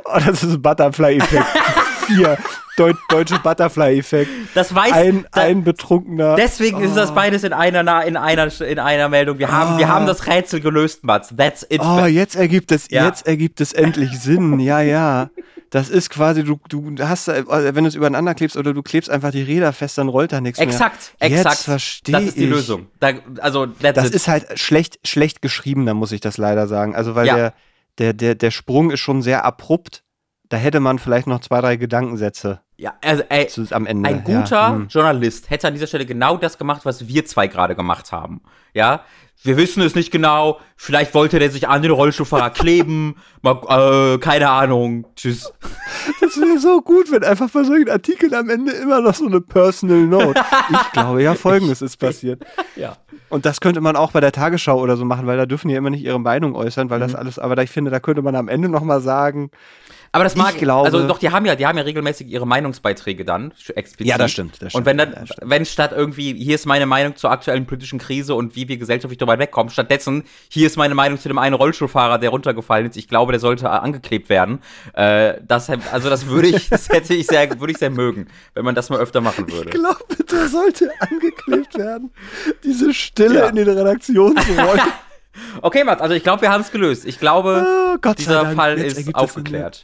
S2: Oh, das ist ein Butterfly-Effekt. Vier. Deu deutsche Butterfly-Effekt.
S1: Das weiß
S2: Ein,
S1: da,
S2: ein betrunkener.
S1: Deswegen ist das beides in einer, in einer, in einer Meldung. Wir haben, wir
S2: Ah.
S1: haben das Rätsel gelöst, Mats. That's it.
S2: Oh, jetzt ergibt es,
S1: Ja.
S2: jetzt ergibt es endlich Sinn. Ja, ja. Das ist quasi, du, du hast, äh, wenn du es übereinander klebst oder du klebst einfach die Räder fest, dann rollt da nichts mehr.
S1: exakt, exakt.
S2: Verstehe
S1: das ist die
S2: ich.
S1: Lösung. Da, also, that's
S2: Das
S1: it.
S2: ist halt schlecht, schlecht geschrieben, da muss ich das leider sagen. Also, weil
S1: Ja.
S2: der, der, der, der Sprung ist schon sehr abrupt. Da hätte man vielleicht noch zwei, drei Gedankensätze
S1: ja, also, ey,
S2: am Ende.
S1: ein guter
S2: Ja, hm.
S1: Journalist hätte an dieser Stelle genau das gemacht, was wir zwei gerade gemacht haben. Ja, wir wissen es nicht genau. Vielleicht wollte der sich an den Rollstuhlfahrer kleben. Mal, äh, keine Ahnung. Tschüss.
S2: Das wäre so gut, wenn einfach bei solchen Artikeln am Ende immer noch so eine Personal Note. Ich glaube ja, folgendes ist passiert.
S1: Ja.
S2: Und das könnte man auch bei der Tagesschau oder so machen, weil da dürfen die immer nicht ihre Meinung äußern, weil
S1: Mhm.
S2: das alles, aber ich finde, da könnte man am Ende nochmal sagen,
S1: Aber das mag
S2: Ich glaube-
S1: also doch, die haben ja, die haben ja regelmäßig ihre Meinungsbeiträge dann, explizit.
S2: Ja, das stimmt, das stimmt,
S1: und wenn dann, wenn statt irgendwie, hier ist meine Meinung zur aktuellen politischen Krise und wie wir gesellschaftlich darüber wegkommen, stattdessen, hier ist meine Meinung zu dem einen Rollstuhlfahrer, der runtergefallen ist, ich glaube, der sollte äh, angeklebt werden. Äh, das, also das würde ich, das hätte ich sehr, würde ich sehr mögen, wenn man das mal öfter machen würde.
S2: glaube, der sollte angeklebt werden. Diese Stille
S1: Ja.
S2: in den Redaktionsräumen.
S1: Okay, Matt, also ich glaube, wir haben es gelöst. Ich glaube,
S2: Oh,
S1: dieser
S2: Dank,
S1: Fall
S2: jetzt
S1: ist
S2: es
S1: aufgeklärt.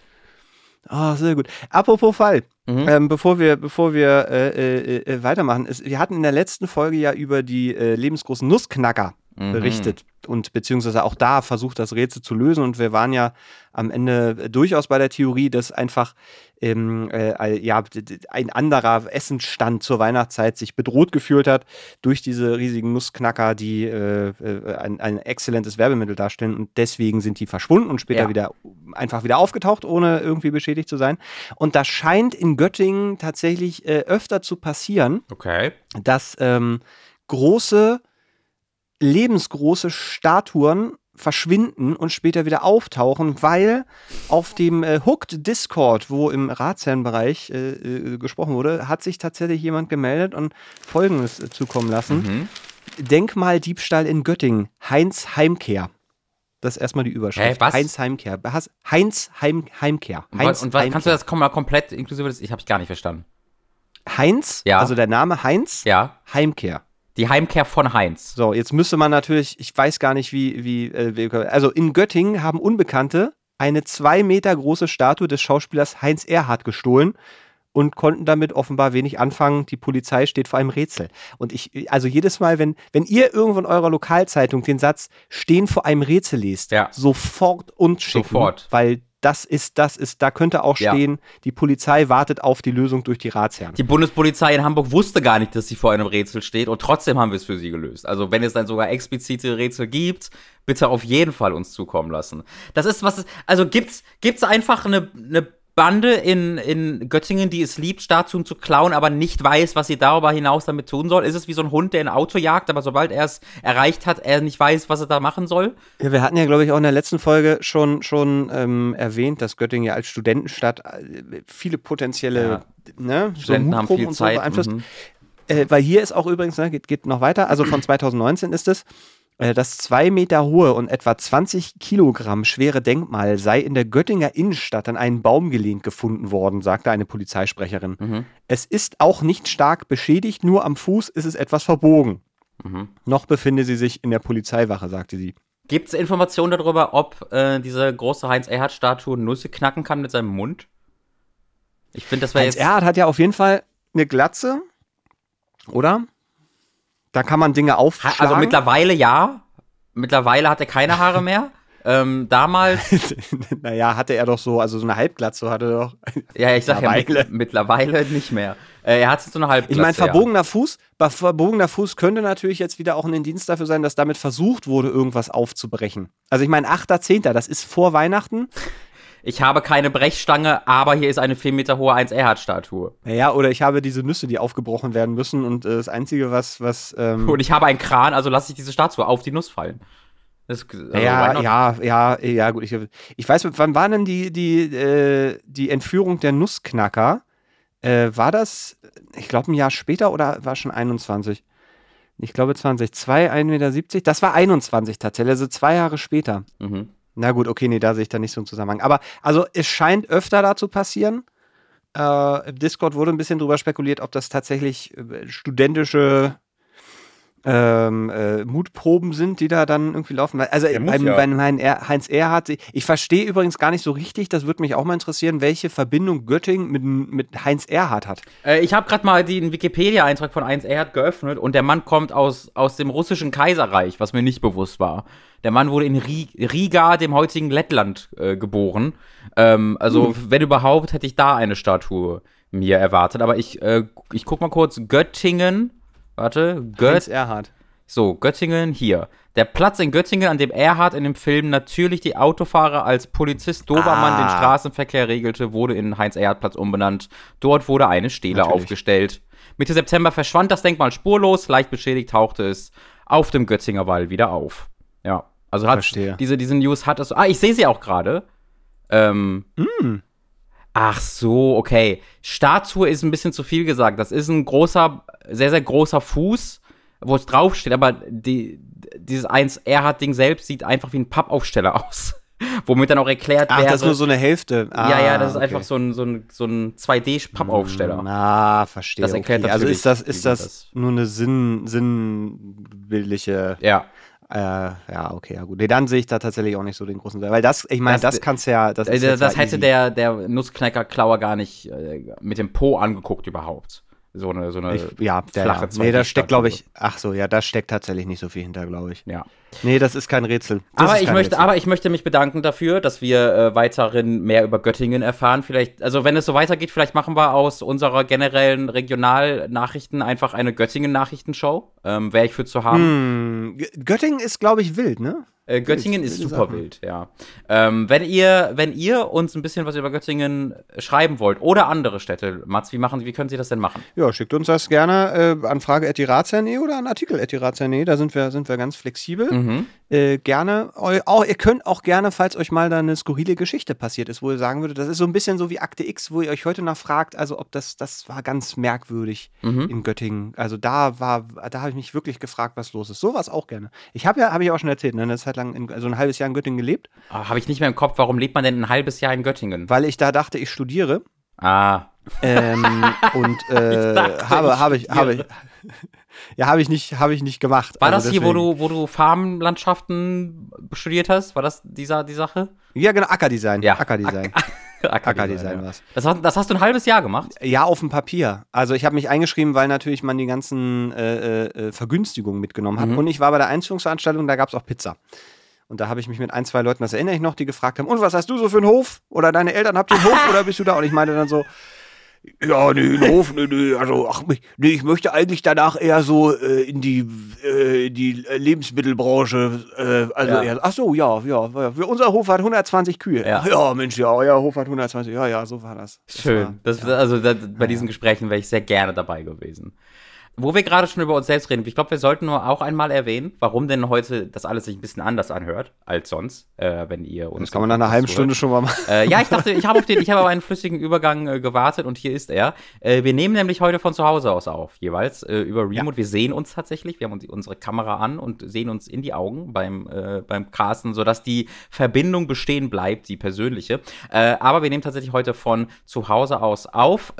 S2: Ah, sehr gut. Apropos Fall,
S1: Mhm.
S2: ähm, bevor wir, bevor wir äh, äh, äh, weitermachen, ist, wir hatten in der letzten Folge ja über die äh, lebensgroßen Nussknacker
S1: Mhm.
S2: berichtet und beziehungsweise auch da versucht, das Rätsel zu lösen. Und wir waren ja am Ende äh, durchaus bei der Theorie, dass einfach ähm, äh, ja, ein anderer Essensstand zur Weihnachtszeit sich bedroht gefühlt hat durch diese riesigen Nussknacker, die äh, äh, ein, ein exzellentes Werbemittel darstellen. Und deswegen sind die verschwunden und später
S1: Ja.
S2: wieder einfach wieder aufgetaucht, ohne irgendwie beschädigt zu sein. Und das scheint in Göttingen tatsächlich äh, öfter zu passieren,
S1: Okay.
S2: dass ähm, große, lebensgroße Statuen verschwinden und später wieder auftauchen, weil auf dem äh, Hooked Discord, wo im Ratsherrenbereich äh, äh, gesprochen wurde, hat sich tatsächlich jemand gemeldet und Folgendes äh, zukommen lassen.
S1: Mhm.
S2: Denkmaldiebstahl in Göttingen. Heinz Heimkehr. Das ist erstmal die Überschrift.
S1: Hä, was?
S2: Heinz Heimkehr. Heinz Heim Heimkehr.
S1: Und,
S2: Heinz
S1: und was, kannst du
S2: Heimkehr.
S1: das mal komplett inklusive des? Ich habe gar nicht verstanden.
S2: Heinz,
S1: Ja.
S2: also der Name Heinz
S1: Ja.
S2: Heimkehr.
S1: Die Heimkehr von Heinz.
S2: So, jetzt müsste man natürlich, ich weiß gar nicht, wie, wie, äh, also in Göttingen haben Unbekannte eine zwei Meter große Statue des Schauspielers Heinz Erhardt gestohlen und konnten damit offenbar wenig anfangen. Die Polizei steht vor einem Rätsel. Und ich, also jedes Mal, wenn, wenn ihr irgendwo in eurer Lokalzeitung den Satz stehen vor einem Rätsel liest,
S1: Ja.
S2: sofort uns schicken.
S1: Sofort.
S2: Weil das ist, das ist, da könnte auch
S1: Ja.
S2: stehen, die Polizei wartet auf die Lösung durch die Ratsherren.
S1: Die Bundespolizei in Hamburg wusste gar nicht, dass sie vor einem Rätsel steht und trotzdem haben wir es für sie gelöst. Also wenn es dann sogar explizite Rätsel gibt, bitte auf jeden Fall uns zukommen lassen. Das ist was, also gibt's, gibt's einfach eine, eine Bande in, in Göttingen, die es liebt, Statuen zu klauen, aber nicht weiß, was sie darüber hinaus damit tun soll? Ist es wie so ein Hund, der ein Auto jagt, aber sobald er es erreicht hat, er nicht weiß, was er da machen soll?
S2: Ja, wir hatten ja, glaube ich, auch in der letzten Folge schon, schon ähm, erwähnt, dass Göttingen ja als Studentenstadt äh, viele potenzielle ne, so
S1: Studenten haben
S2: Mutproben
S1: viel
S2: und so
S1: Zeit.
S2: beeinflusst.
S1: mhm.
S2: Äh, weil hier ist auch übrigens, ne, geht, geht noch weiter, also von 2019 ist es, das zwei Meter hohe und etwa 20 Kilogramm schwere Denkmal sei in der Göttinger Innenstadt an einen Baum gelehnt gefunden worden, sagte eine Polizeisprecherin.
S1: Mhm.
S2: Es ist auch nicht stark beschädigt, nur am Fuß ist es etwas verbogen.
S1: Mhm.
S2: Noch befinde sie sich in der Polizeiwache, sagte sie.
S1: Gibt es Informationen darüber, ob äh, diese große Heinz-Erhardt-Statue Nüsse knacken kann mit seinem Mund? Ich finde, das wäre
S2: Heinz
S1: jetzt.
S2: Erhardt hat ja auf jeden Fall eine Glatze, oder? Da kann man Dinge
S1: Ha-
S2: aufschlagen.
S1: Also mittlerweile ja. Mittlerweile hat er keine Haare mehr. ähm, damals,
S2: naja, hatte er doch so, also so eine Halbglatze hatte er doch.
S1: ja, ich sag ja,
S2: Mittlerweile.
S1: mit, mittlerweile nicht mehr. Äh, er hat so eine Halbglatze.
S2: Ich meine,
S1: ja.
S2: verbogener Fuß, bei verbogener Fuß könnte natürlich jetzt wieder auch ein Indiz dafür sein, dass damit versucht wurde, irgendwas aufzubrechen. Also ich meine, 8.10., das ist vor Weihnachten.
S1: Ich habe keine Brechstange, aber hier ist eine 4 Meter hohe 1 Erhard-Statue.
S2: Naja, oder ich habe diese Nüsse, die aufgebrochen werden müssen und äh, das Einzige, was, was ähm,
S1: Und ich habe einen Kran, also lasse ich diese Statue auf die Nuss fallen. Das, also,
S2: ja, ja, ja, ja, gut. Ich, ich weiß, wann war denn die, die, äh, die Entführung der Nussknacker? Äh, war das, ich glaube, ein Jahr später oder war schon 21? Ich glaube 20. 2, 1,70 Meter. Das war 21 tatsächlich, also zwei Jahre später.
S1: Mhm.
S2: Na gut, okay, nee, da sehe ich da nicht so einen Zusammenhang. Aber also es scheint öfter da zu passieren. Äh, Im Discord wurde ein bisschen drüber spekuliert, ob das tatsächlich äh, studentische ähm, äh, Mutproben sind, die da dann irgendwie laufen. Also
S1: muss
S2: beim,
S1: ja.
S2: beim Hein Er- Heinz Erhardt, ich verstehe übrigens gar nicht so richtig, das würde mich auch mal interessieren, welche Verbindung Göttingen mit, mit Heinz Erhardt hat.
S1: Äh, ich habe gerade mal den Wikipedia-Eintrag von 1 Erhard geöffnet und der Mann kommt aus, aus dem russischen Kaiserreich, was mir nicht bewusst war. Der Mann wurde in Ri Riga, dem heutigen Lettland, äh, geboren. Ähm, also, wenn überhaupt, hätte ich da eine Statue mir erwartet. Aber ich, äh, ich guck mal kurz. Göttingen. Warte. Gött
S2: Heinz Erhardt.
S1: so, Göttingen hier. Der Platz in Göttingen, an dem Erhard in dem Film natürlich die Autofahrer als Polizist Dobermann
S2: Ah.
S1: den Straßenverkehr regelte, wurde in Heinz-Erhard-Platz umbenannt. Dort wurde eine Stele
S2: Natürlich.
S1: aufgestellt. Mitte September verschwand das Denkmal spurlos, leicht beschädigt tauchte es auf dem Götzinger Wall wieder auf. Ja, also hat
S2: Verstehe.
S1: diese, diese News hat es. Ah, ich sehe sie auch gerade. Ähm,
S2: Mm.
S1: Ach so, okay. Statue ist ein bisschen zu viel gesagt. Das ist ein großer, sehr, sehr großer Fuß, wo es draufsteht, aber die, dieses 1 Erhard-Ding selbst sieht einfach wie ein Pappaufsteller aus. Womit dann auch erklärt
S2: Ach,
S1: wäre.
S2: das ist nur so eine Hälfte. Ah,
S1: ja, ja, das ist
S2: okay.
S1: einfach so ein, so ein, so ein 2D-Pappaufsteller.
S2: Ah, verstehe.
S1: Das erklärt
S2: okay. Also ist das, ist das,
S1: das-
S2: nur eine Sinn, sinnbildliche.
S1: Ja.
S2: Äh, ja, okay, ja gut. Nee, dann sehe ich da tatsächlich auch nicht so den großen Teil. Weil das, ich meine,
S1: Das-
S2: das, kannst ja. Das,
S1: Das,
S2: ist jetzt
S1: das
S2: ja
S1: hätte
S2: easy.
S1: der, der Nussknacker-Klauer gar nicht äh, mit dem Po angeguckt überhaupt. So eine, so eine
S2: Ich, ja,
S1: flache
S2: ja. Nee, da steckt,
S1: 2D-Statue.
S2: glaube ich. Ach so, ja, da steckt tatsächlich nicht so viel hinter, glaube ich.
S1: Ja.
S2: Nee, das ist kein Rätsel. Das
S1: aber
S2: ist
S1: ich, möchte,
S2: Rätsel.
S1: aber ich möchte mich bedanken dafür, dass wir äh, weiterhin mehr über Göttingen erfahren. Vielleicht, also wenn es so weitergeht, vielleicht machen wir aus unserer generellen Regionalnachrichten einfach eine Göttingen-Nachrichtenshow. Ähm, Wäre ich für zu haben.
S2: Hm, Göttingen ist, glaube ich, wild, ne?
S1: Äh, Göttingen ist
S2: wilde
S1: super
S2: Sachen.
S1: wild, ja. Ähm, wenn, ihr, wenn ihr uns ein bisschen was über Göttingen schreiben wollt oder andere Städte, Mats, wie, machen, wie können Sie das denn machen?
S2: Ja, schickt uns das gerne äh, an frage.ratsherr.de oder an artikel.ratsherr.de. Da sind wir, sind wir ganz flexibel. Mhm. Äh, gerne. Auch, ihr könnt auch gerne, falls euch mal da eine skurrile Geschichte passiert ist, wo ihr sagen würdet, das ist so ein bisschen so wie Akte X, wo ihr euch heute noch fragt, also ob das, das war ganz merkwürdig mhm. in Göttingen. Also da war, da habe ich mich wirklich gefragt, was los ist. Sowas auch gerne. Ich habe ja, habe ich auch schon erzählt, ne, eine Zeit lang, in, also ein halbes Jahr in Göttingen gelebt.
S1: Ah, habe ich nicht mehr im Kopf, warum lebt man denn ein halbes Jahr in Göttingen?
S2: Weil ich da dachte, ich studiere.
S1: Ah.
S2: Ähm, und äh, dachte, habe, habe ich, habe ich, ja, habe ich nicht, habe ich nicht gemacht.
S1: War also das hier, wo du, wo du Farmlandschaften studiert hast? War das dieser, die Sache?
S2: Ja, genau, Ackerdesign.
S1: Ja.
S2: Ackerdesign.
S1: Ackerdesign ja. was. Das, das, hast du ein halbes Jahr gemacht?
S2: Ja, auf dem Papier. Also ich habe mich eingeschrieben, weil natürlich man die ganzen äh, äh, Vergünstigungen mitgenommen hat. Mhm. Und ich war bei der Einführungsveranstaltung, da gab es auch Pizza. Und da habe ich mich mit ein, zwei Leuten, das erinnere ich noch, die gefragt haben, und was hast du so für einen Hof? Oder deine Eltern habt ihr einen Hof oder bist du da? Und ich meinte dann so, ja, nee, ein Hof, nee, nee, also, ach, nee, ich möchte eigentlich danach eher so äh, in die, äh, die Lebensmittelbranche, äh, also ja. eher, ach so, ja, ja, ja, unser Hof hat 120 Kühe.
S1: Ja,
S2: ja Mensch, ja, euer Hof hat 120, ja, ja, so war das.
S1: das Schön, war, das, also da, bei diesen Gesprächen wäre ich sehr gerne dabei gewesen. Wo wir gerade schon über uns selbst reden, ich glaube, wir sollten nur auch einmal erwähnen, warum denn heute das alles sich ein bisschen anders anhört als sonst, äh, wenn ihr uns.
S2: Das kann man nach einer halben Stunde schon mal machen.
S1: Äh, ja, ich dachte, ich habe auf den, ich habe auf einen flüssigen Übergang äh, gewartet und hier ist er. Äh, wir nehmen nämlich heute von zu Hause aus auf, jeweils äh, über Remote. Ja. Wir sehen uns tatsächlich, wir haben uns unsere Kamera an und sehen uns in die Augen beim, äh, beim Casten, sodass die Verbindung bestehen bleibt, die persönliche. aber wir nehmen tatsächlich heute von zu Hause aus auf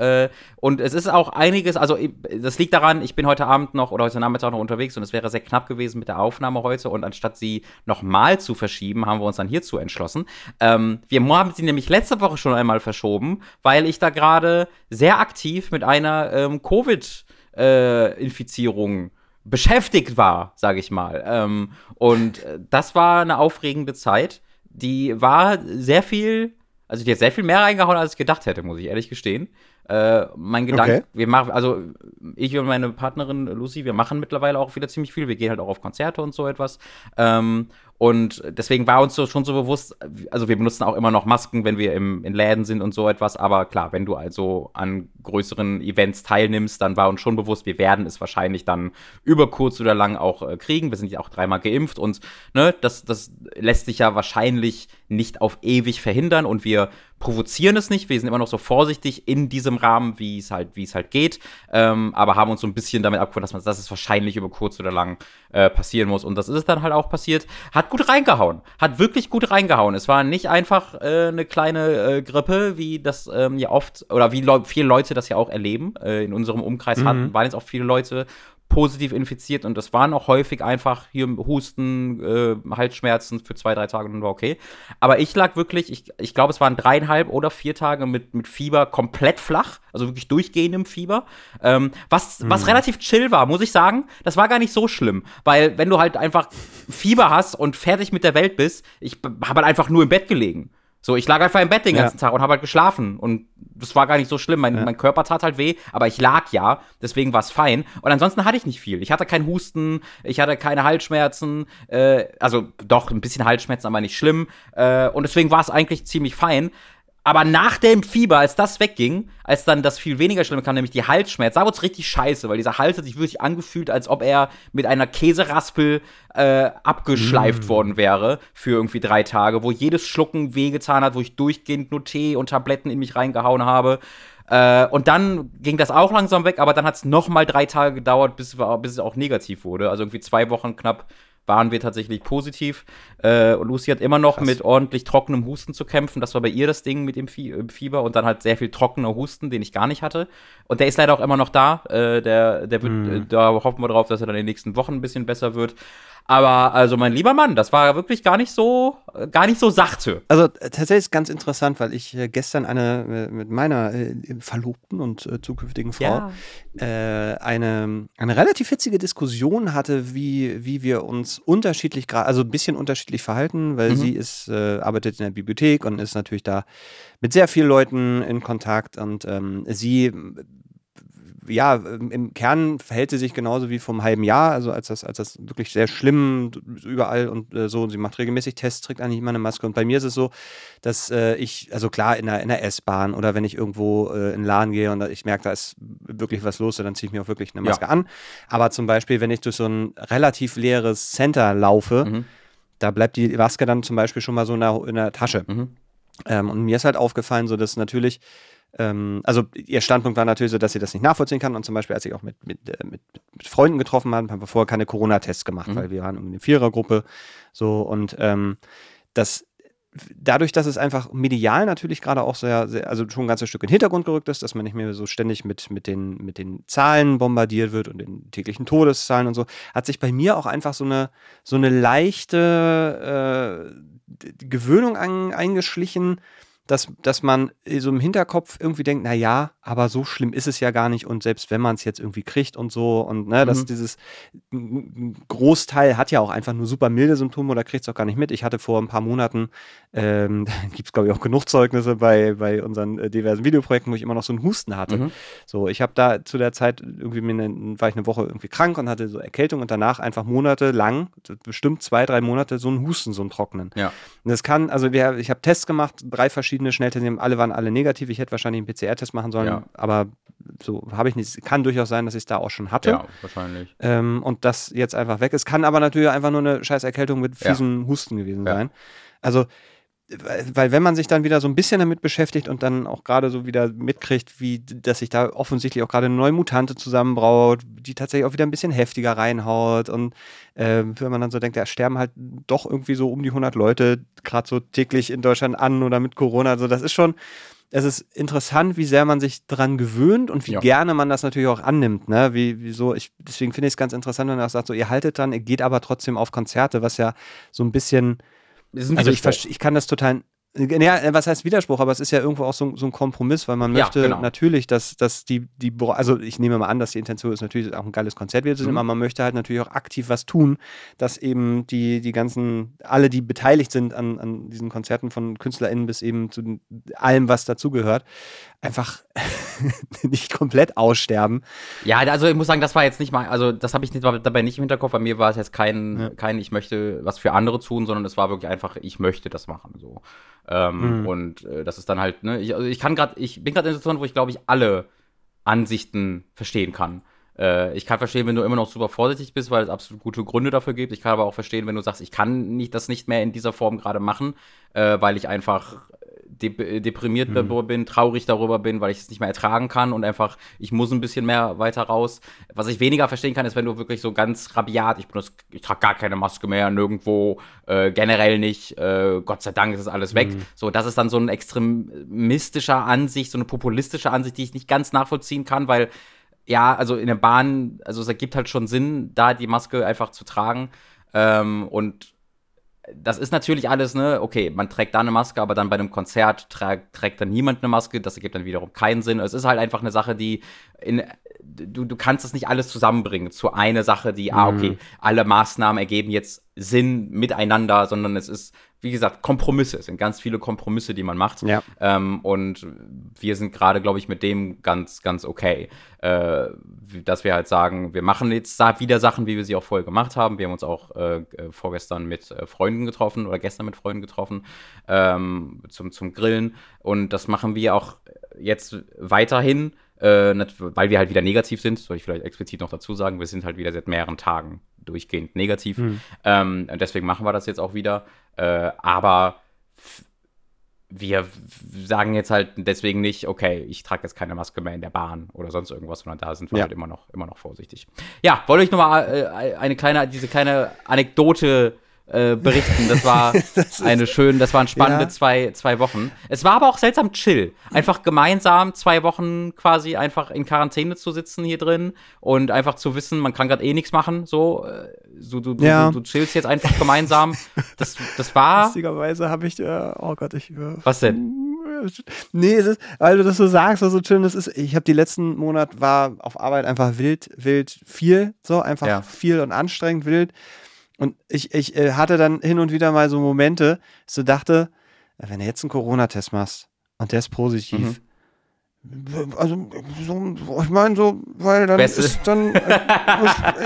S1: und es ist auch einiges, also das liegt daran, ich bin heute Abend noch oder heute Nachmittag noch unterwegs und es wäre sehr knapp gewesen mit der Aufnahme heute. Und anstatt sie nochmal zu verschieben, haben wir uns dann hierzu entschlossen. Ähm, wir haben sie nämlich letzte Woche schon einmal verschoben, weil ich da gerade sehr aktiv mit einer ähm, Covid-Infizierung äh, beschäftigt war, sage ich mal. Ähm, und äh, das war eine aufregende Zeit. Die war sehr viel, also die hat sehr viel mehr reingehauen, als ich gedacht hätte, muss ich ehrlich gestehen. Äh, mein Gedanke, okay. wir machen, also ich und meine Partnerin Lucy, wir machen mittlerweile auch wieder ziemlich viel. Wir gehen halt auch auf Konzerte und so etwas. Ähm, und deswegen war uns so schon so bewusst, also wir benutzen auch immer noch Masken, wenn wir im, in Läden sind und so etwas. Aber klar, wenn du also an größeren Events teilnimmst, dann war uns schon bewusst, wir werden es wahrscheinlich dann über kurz oder lang auch äh, kriegen. Wir sind ja auch dreimal geimpft und ne, das, das lässt sich ja wahrscheinlich nicht auf ewig verhindern und wir provozieren es nicht. Wir sind immer noch so vorsichtig in diesem Rahmen, wie es halt, wie es halt geht, ähm, aber haben uns so ein bisschen damit abgefunden, dass, dass es wahrscheinlich über kurz oder lang äh, passieren muss. Und das ist es dann halt auch passiert. Hat gut reingehauen. Hat wirklich gut reingehauen. Es war nicht einfach äh, eine kleine äh, Grippe, wie das ähm, ja oft, oder wie le viele Leute das ja auch erleben. Äh, in unserem Umkreis mhm. hatten, waren jetzt auch viele Leute positiv infiziert und das waren auch häufig einfach hier Husten, äh, Halsschmerzen für zwei, drei Tage und war okay. Aber ich lag wirklich, ich, ich glaube, es waren dreieinhalb oder vier Tage mit, mit Fieber komplett flach, also wirklich durchgehendem Fieber. Ähm, was, mhm. was relativ chill war, muss ich sagen. Das war gar nicht so schlimm, weil wenn du halt einfach Fieber hast und fertig mit der Welt bist, ich habe halt einfach nur im Bett gelegen. So, ich lag einfach im Bett den ganzen ja. Tag und habe halt geschlafen. Und das war gar nicht so schlimm. Mein, ja. mein Körper tat halt weh, aber ich lag ja. Deswegen war es fein. Und ansonsten hatte ich nicht viel. Ich hatte keinen Husten, ich hatte keine Halsschmerzen. Äh, also doch, ein bisschen Halsschmerzen, aber nicht schlimm. Äh, und deswegen war es eigentlich ziemlich fein. Aber nach dem Fieber, als das wegging, als dann das viel weniger Schlimme kam, nämlich die Halsschmerzen, da wurde es richtig scheiße, weil dieser Hals hat sich wirklich angefühlt, als ob er mit einer Käseraspel äh, abgeschleift mm. worden wäre für irgendwie drei Tage, wo jedes Schlucken wehgetan hat, wo ich durchgehend nur Tee und Tabletten in mich reingehauen habe. Äh, und dann ging das auch langsam weg, aber dann hat es noch mal drei Tage gedauert, bis, bis es auch negativ wurde. Also irgendwie zwei Wochen knapp waren wir tatsächlich positiv. Äh, und Lucy hat immer noch Krass. mit ordentlich trockenem Husten zu kämpfen. Das war bei ihr das Ding mit dem Fieber und dann halt sehr viel trockener Husten, den ich gar nicht hatte. Und der ist leider auch immer noch da. Äh, der, der wird, mm. äh, da hoffen wir drauf, dass er dann in den nächsten Wochen ein bisschen besser wird. Aber also mein lieber Mann, das war wirklich gar nicht so, gar nicht so sachte.
S2: Also tatsächlich ist ganz interessant, weil ich äh, gestern eine äh, mit meiner äh, Verlobten und äh, zukünftigen Frau ja. Äh, eine, eine relativ hitzige Diskussion hatte, wie, wie wir uns unterschiedlich gerade, also ein bisschen unterschiedlich verhalten, weil mhm. sie ist, äh, arbeitet in der Bibliothek und ist natürlich da mit sehr vielen Leuten in Kontakt und ähm, sie ja, im Kern verhält sie sich genauso wie vom halben Jahr, also als das, als das wirklich sehr schlimm überall und äh, so. Und sie macht regelmäßig Tests, trägt eigentlich immer eine Maske. Und bei mir ist es so, dass äh, ich, also klar, in der, in der S-Bahn oder wenn ich irgendwo äh, in den Laden gehe und ich merke, da ist wirklich was los, dann ziehe ich mir auch wirklich eine Maske ja. an. Aber zum Beispiel, wenn ich durch so ein relativ leeres Center laufe, mhm. da bleibt die Maske dann zum Beispiel schon mal so in der, in der Tasche. Mhm. Ähm, und mir ist halt aufgefallen, so dass natürlich ähm, also ihr Standpunkt war natürlich so, dass sie das nicht nachvollziehen kann. Und zum Beispiel, als ich auch mit, mit, äh, mit, mit Freunden getroffen habe, haben wir vorher keine Corona-Tests gemacht, mhm. weil wir waren in eine Vierergruppe. So und ähm, das dadurch, dass es einfach medial natürlich gerade auch sehr, sehr, also schon ein ganzes Stück in den Hintergrund gerückt ist, dass man nicht mehr so ständig mit, mit, den, mit den Zahlen bombardiert wird und den täglichen Todeszahlen und so, hat sich bei mir auch einfach so eine, so eine leichte äh, Gewöhnung an, eingeschlichen, dass, dass man so im Hinterkopf irgendwie denkt, na ja, aber so schlimm ist es ja gar nicht und selbst wenn man es jetzt irgendwie kriegt und so und ne, mhm. dass dieses Großteil hat ja auch einfach nur super milde Symptome oder kriegt es auch gar nicht mit. Ich hatte vor ein paar Monaten, ähm, gibt es glaube ich auch genug Zeugnisse bei, bei unseren äh, diversen Videoprojekten, wo ich immer noch so einen Husten hatte. Mhm. So, ich habe da zu der Zeit irgendwie, eine, war ich eine Woche irgendwie krank und hatte so Erkältung und danach einfach monatelang, bestimmt zwei, drei Monate, so einen Husten, so einen trockenen. Ja. Und das kann, also wir, ich habe Tests gemacht, drei verschiedene verschiedene Schnelltests, alle waren alle negativ. Ich hätte wahrscheinlich einen PCR-Test machen sollen, ja. aber so habe ich nicht. Kann durchaus sein, dass ich es da auch schon hatte. Ja,
S1: wahrscheinlich.
S2: Ähm, und das jetzt einfach weg ist. Kann aber natürlich einfach nur eine scheiß Erkältung mit fiesem ja. Husten gewesen sein. Also weil wenn man sich dann wieder so ein bisschen damit beschäftigt und dann auch gerade so wieder mitkriegt, wie dass sich da offensichtlich auch gerade eine neue Mutante zusammenbraut, die tatsächlich auch wieder ein bisschen heftiger reinhaut und äh, wenn man dann so denkt, da sterben halt doch irgendwie so um die 100 Leute gerade so täglich in Deutschland an oder mit Corona, also das ist schon es ist interessant, wie sehr man sich dran gewöhnt und wie ja. gerne man das natürlich auch annimmt. Ne? Wie, wie so, ich, deswegen finde ich es ganz interessant, wenn er sagt, so, ihr haltet dann, ihr geht aber trotzdem auf Konzerte, was ja so ein bisschen also ich, ich kann das total ja, was heißt Widerspruch, aber es ist ja irgendwo auch so, so ein Kompromiss, weil man möchte ja, genau. natürlich, dass, dass die, die, also ich nehme mal an, dass die Intention ist natürlich auch ein geiles Konzert wird, mhm. aber man möchte halt natürlich auch aktiv was tun, dass eben die, die ganzen, alle, die beteiligt sind an, an diesen Konzerten von KünstlerInnen bis eben zu allem, was dazugehört, einfach nicht komplett aussterben.
S1: Ja, also ich muss sagen, das war jetzt nicht mal, also das habe ich nicht, dabei nicht im Hinterkopf. Bei mir war es jetzt kein, ja. kein, ich möchte was für andere tun, sondern es war wirklich einfach, ich möchte das machen. So. Ähm, mhm. Und äh, das ist dann halt, ne, ich, also ich kann gerade, ich bin gerade in einer Situation, wo ich glaube ich alle Ansichten verstehen kann. Äh, ich kann verstehen, wenn du immer noch super vorsichtig bist, weil es absolut gute Gründe dafür gibt. Ich kann aber auch verstehen, wenn du sagst, ich kann nicht, das nicht mehr in dieser Form gerade machen, äh, weil ich einfach de deprimiert mhm. bin, traurig darüber bin, weil ich es nicht mehr ertragen kann und einfach, ich muss ein bisschen mehr weiter raus. Was ich weniger verstehen kann, ist, wenn du wirklich so ganz rabiat, ich benutze, ich trage gar keine Maske mehr, nirgendwo, äh, generell nicht, äh, Gott sei Dank ist alles weg. Mhm. So, das ist dann so ein extremistischer Ansicht, so eine populistische Ansicht, die ich nicht ganz nachvollziehen kann, weil ja, also in der Bahn, also es ergibt halt schon Sinn, da die Maske einfach zu tragen. Ähm, und das ist natürlich alles, ne, okay, man trägt da eine Maske, aber dann bei einem Konzert trägt, trägt dann niemand eine Maske, das ergibt dann wiederum keinen Sinn. Es ist halt einfach eine Sache, die in, du, du kannst das nicht alles zusammenbringen zu einer Sache, die, ah, okay, mhm. alle Maßnahmen ergeben jetzt Sinn miteinander, sondern es ist, wie gesagt, Kompromisse. Es sind ganz viele Kompromisse, die man macht. Ja. Ähm, und wir sind gerade, glaube ich, mit dem ganz, ganz okay. Äh, dass wir halt sagen, wir machen jetzt wieder Sachen, wie wir sie auch vorher gemacht haben. Wir haben uns auch äh, äh vorgestern mit äh, Freunden getroffen oder gestern mit Freunden getroffen ähm, zum, zum Grillen. Und das machen wir auch jetzt weiterhin äh, weil wir halt wieder negativ sind, soll ich vielleicht explizit noch dazu sagen, wir sind halt wieder seit mehreren Tagen durchgehend negativ. Mhm. Ähm, deswegen machen wir das jetzt auch wieder. Äh, aber wir sagen jetzt halt deswegen nicht, okay, ich trage jetzt keine Maske mehr in der Bahn oder sonst irgendwas, sondern da sind wir ja. halt immer noch, immer noch vorsichtig. Ja, wollte ich nochmal äh, eine kleine, diese kleine Anekdote äh, berichten. Das war das eine schön, das waren spannende ja. zwei, zwei Wochen. Es war aber auch seltsam chill. Einfach gemeinsam zwei Wochen quasi einfach in Quarantäne zu sitzen hier drin und einfach zu wissen, man kann gerade eh nichts machen. So, äh, so du, du, ja. du, du, chillst jetzt einfach gemeinsam. Das, das war.
S2: Lustigerweise habe ich, äh, oh Gott, ich.
S1: Äh, Was denn?
S2: Nee, es ist, weil du das so sagst, was so schön das ist. Ich habe die letzten Monat war auf Arbeit einfach wild, wild viel, so einfach ja. viel und anstrengend wild. Und ich, ich äh, hatte dann hin und wieder mal so Momente, so dachte, wenn du jetzt einen Corona-Test machst und der ist positiv, mhm. Also, so, ich meine so, weil dann
S1: Beste.
S2: ist dann. Äh,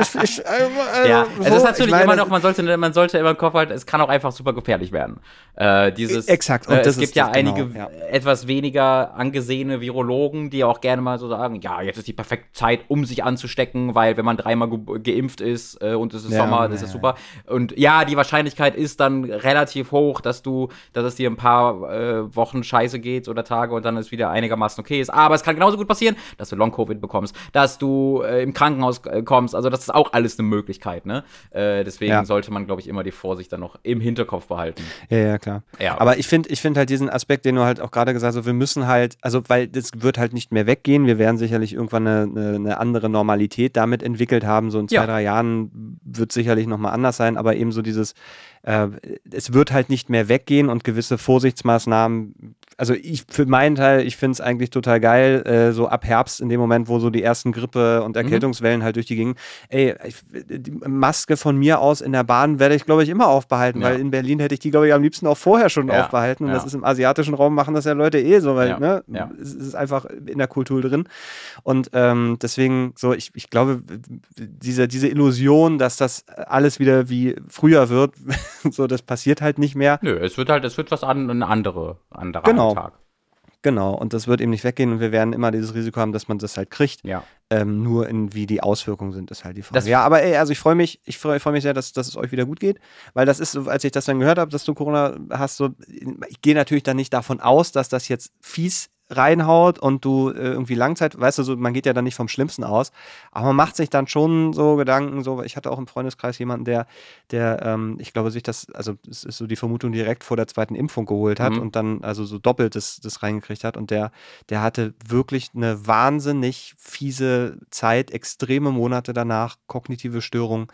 S2: ich, ich, äh,
S1: Ja,
S2: so,
S1: es ist natürlich
S2: ich meine,
S1: immer noch, man sollte, man sollte immer im Kopf halten, es kann auch einfach super gefährlich werden. Äh, dieses,
S2: Exakt, und
S1: Äh, es gibt
S2: ist
S1: ja
S2: das genau,
S1: einige
S2: ja.
S1: etwas weniger angesehene Virologen, die auch gerne mal so sagen, ja, jetzt ist die perfekte Zeit, um sich anzustecken, weil wenn man dreimal ge geimpft ist äh, und es ist
S2: Ja,
S1: Sommer, das ist super. Und ja, die Wahrscheinlichkeit ist dann relativ hoch, dass du, dass es dir ein paar äh, Wochen scheiße geht oder Tage und dann es wieder einigermaßen okay ist. Aber es kann genauso gut passieren, dass du Long-Covid bekommst, dass du äh, im Krankenhaus äh, kommst. Also das ist auch alles eine Möglichkeit, ne? Äh, deswegen
S2: Ja.
S1: sollte man, glaube ich, immer die Vorsicht dann noch im Hinterkopf behalten.
S2: Ja, ja, klar.
S1: Ja.
S2: Aber ich finde ich find halt diesen Aspekt, den du halt auch gerade gesagt hast, wir müssen halt, also weil das wird halt nicht mehr weggehen. Wir werden sicherlich irgendwann eine, eine, eine andere Normalität damit entwickelt haben. So in zwei,
S1: Ja.
S2: drei Jahren wird sicherlich nochmal anders sein, aber eben so dieses, äh, es wird halt nicht mehr weggehen und gewisse Vorsichtsmaßnahmen. Also ich für meinen Teil, ich finde es eigentlich total geil, äh, so ab Herbst in dem Moment, wo so die ersten Grippe- und Erkältungswellen halt durch die gingen. Ey, ich, die Maske von mir aus in der Bahn werde ich, glaube ich, immer aufbehalten,
S1: Ja.
S2: weil in Berlin hätte ich die, glaube ich, am liebsten auch vorher schon
S1: Ja,
S2: aufbehalten. Und
S1: ja.
S2: das ist im asiatischen Raum, machen das ja Leute eh so, weil ne,
S1: ja.
S2: es ist einfach in der Kultur drin. Und ähm, deswegen, so, ich, ich glaube, diese, diese Illusion, dass das alles wieder wie früher wird, so, das passiert halt nicht mehr.
S1: Nö, es wird halt, es wird was an, ein andere, anderer
S2: Genau.
S1: Tag.
S2: Genau, und das wird eben nicht weggehen und wir werden immer dieses Risiko haben, dass man das halt kriegt.
S1: Ja.
S2: Ähm, nur in wie die Auswirkungen sind, ist halt die Frage.
S1: Das-
S2: ja, aber ey, also ich freue mich, ich freue freu mich sehr, dass, dass es euch wieder gut geht, weil das ist, so, als ich das dann gehört habe, dass du Corona hast, so, ich gehe natürlich dann nicht davon aus, dass das jetzt fies reinhaut und du äh, irgendwie Langzeit, weißt du, so, man geht ja dann nicht vom Schlimmsten aus, aber man macht sich dann schon so Gedanken, so, ich hatte auch im Freundeskreis jemanden, der, der, ähm, ich glaube, sich das, also es ist so die Vermutung direkt vor der zweiten Impfung geholt hat
S1: Mhm.
S2: und dann also so doppelt das, das reingekriegt hat und der, der hatte wirklich eine wahnsinnig fiese Zeit, extreme Monate danach, kognitive Störungen,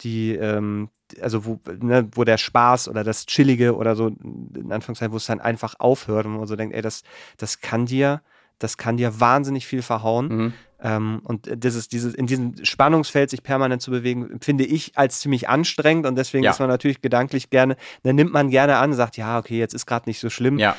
S2: die, ähm, also wo, ne, wo der Spaß oder das Chillige oder so, in Anführungszeichen, wo es dann einfach aufhört und man so denkt, ey, das, das kann dir, das kann dir wahnsinnig viel verhauen.
S1: Mhm.
S2: Ähm, und das ist dieses, in diesem Spannungsfeld sich permanent zu bewegen, empfinde ich als ziemlich anstrengend und deswegen
S1: Ja.
S2: ist man natürlich gedanklich gerne, dann nimmt man gerne an, sagt, ja, okay, jetzt ist gerade nicht so schlimm.
S1: Ja.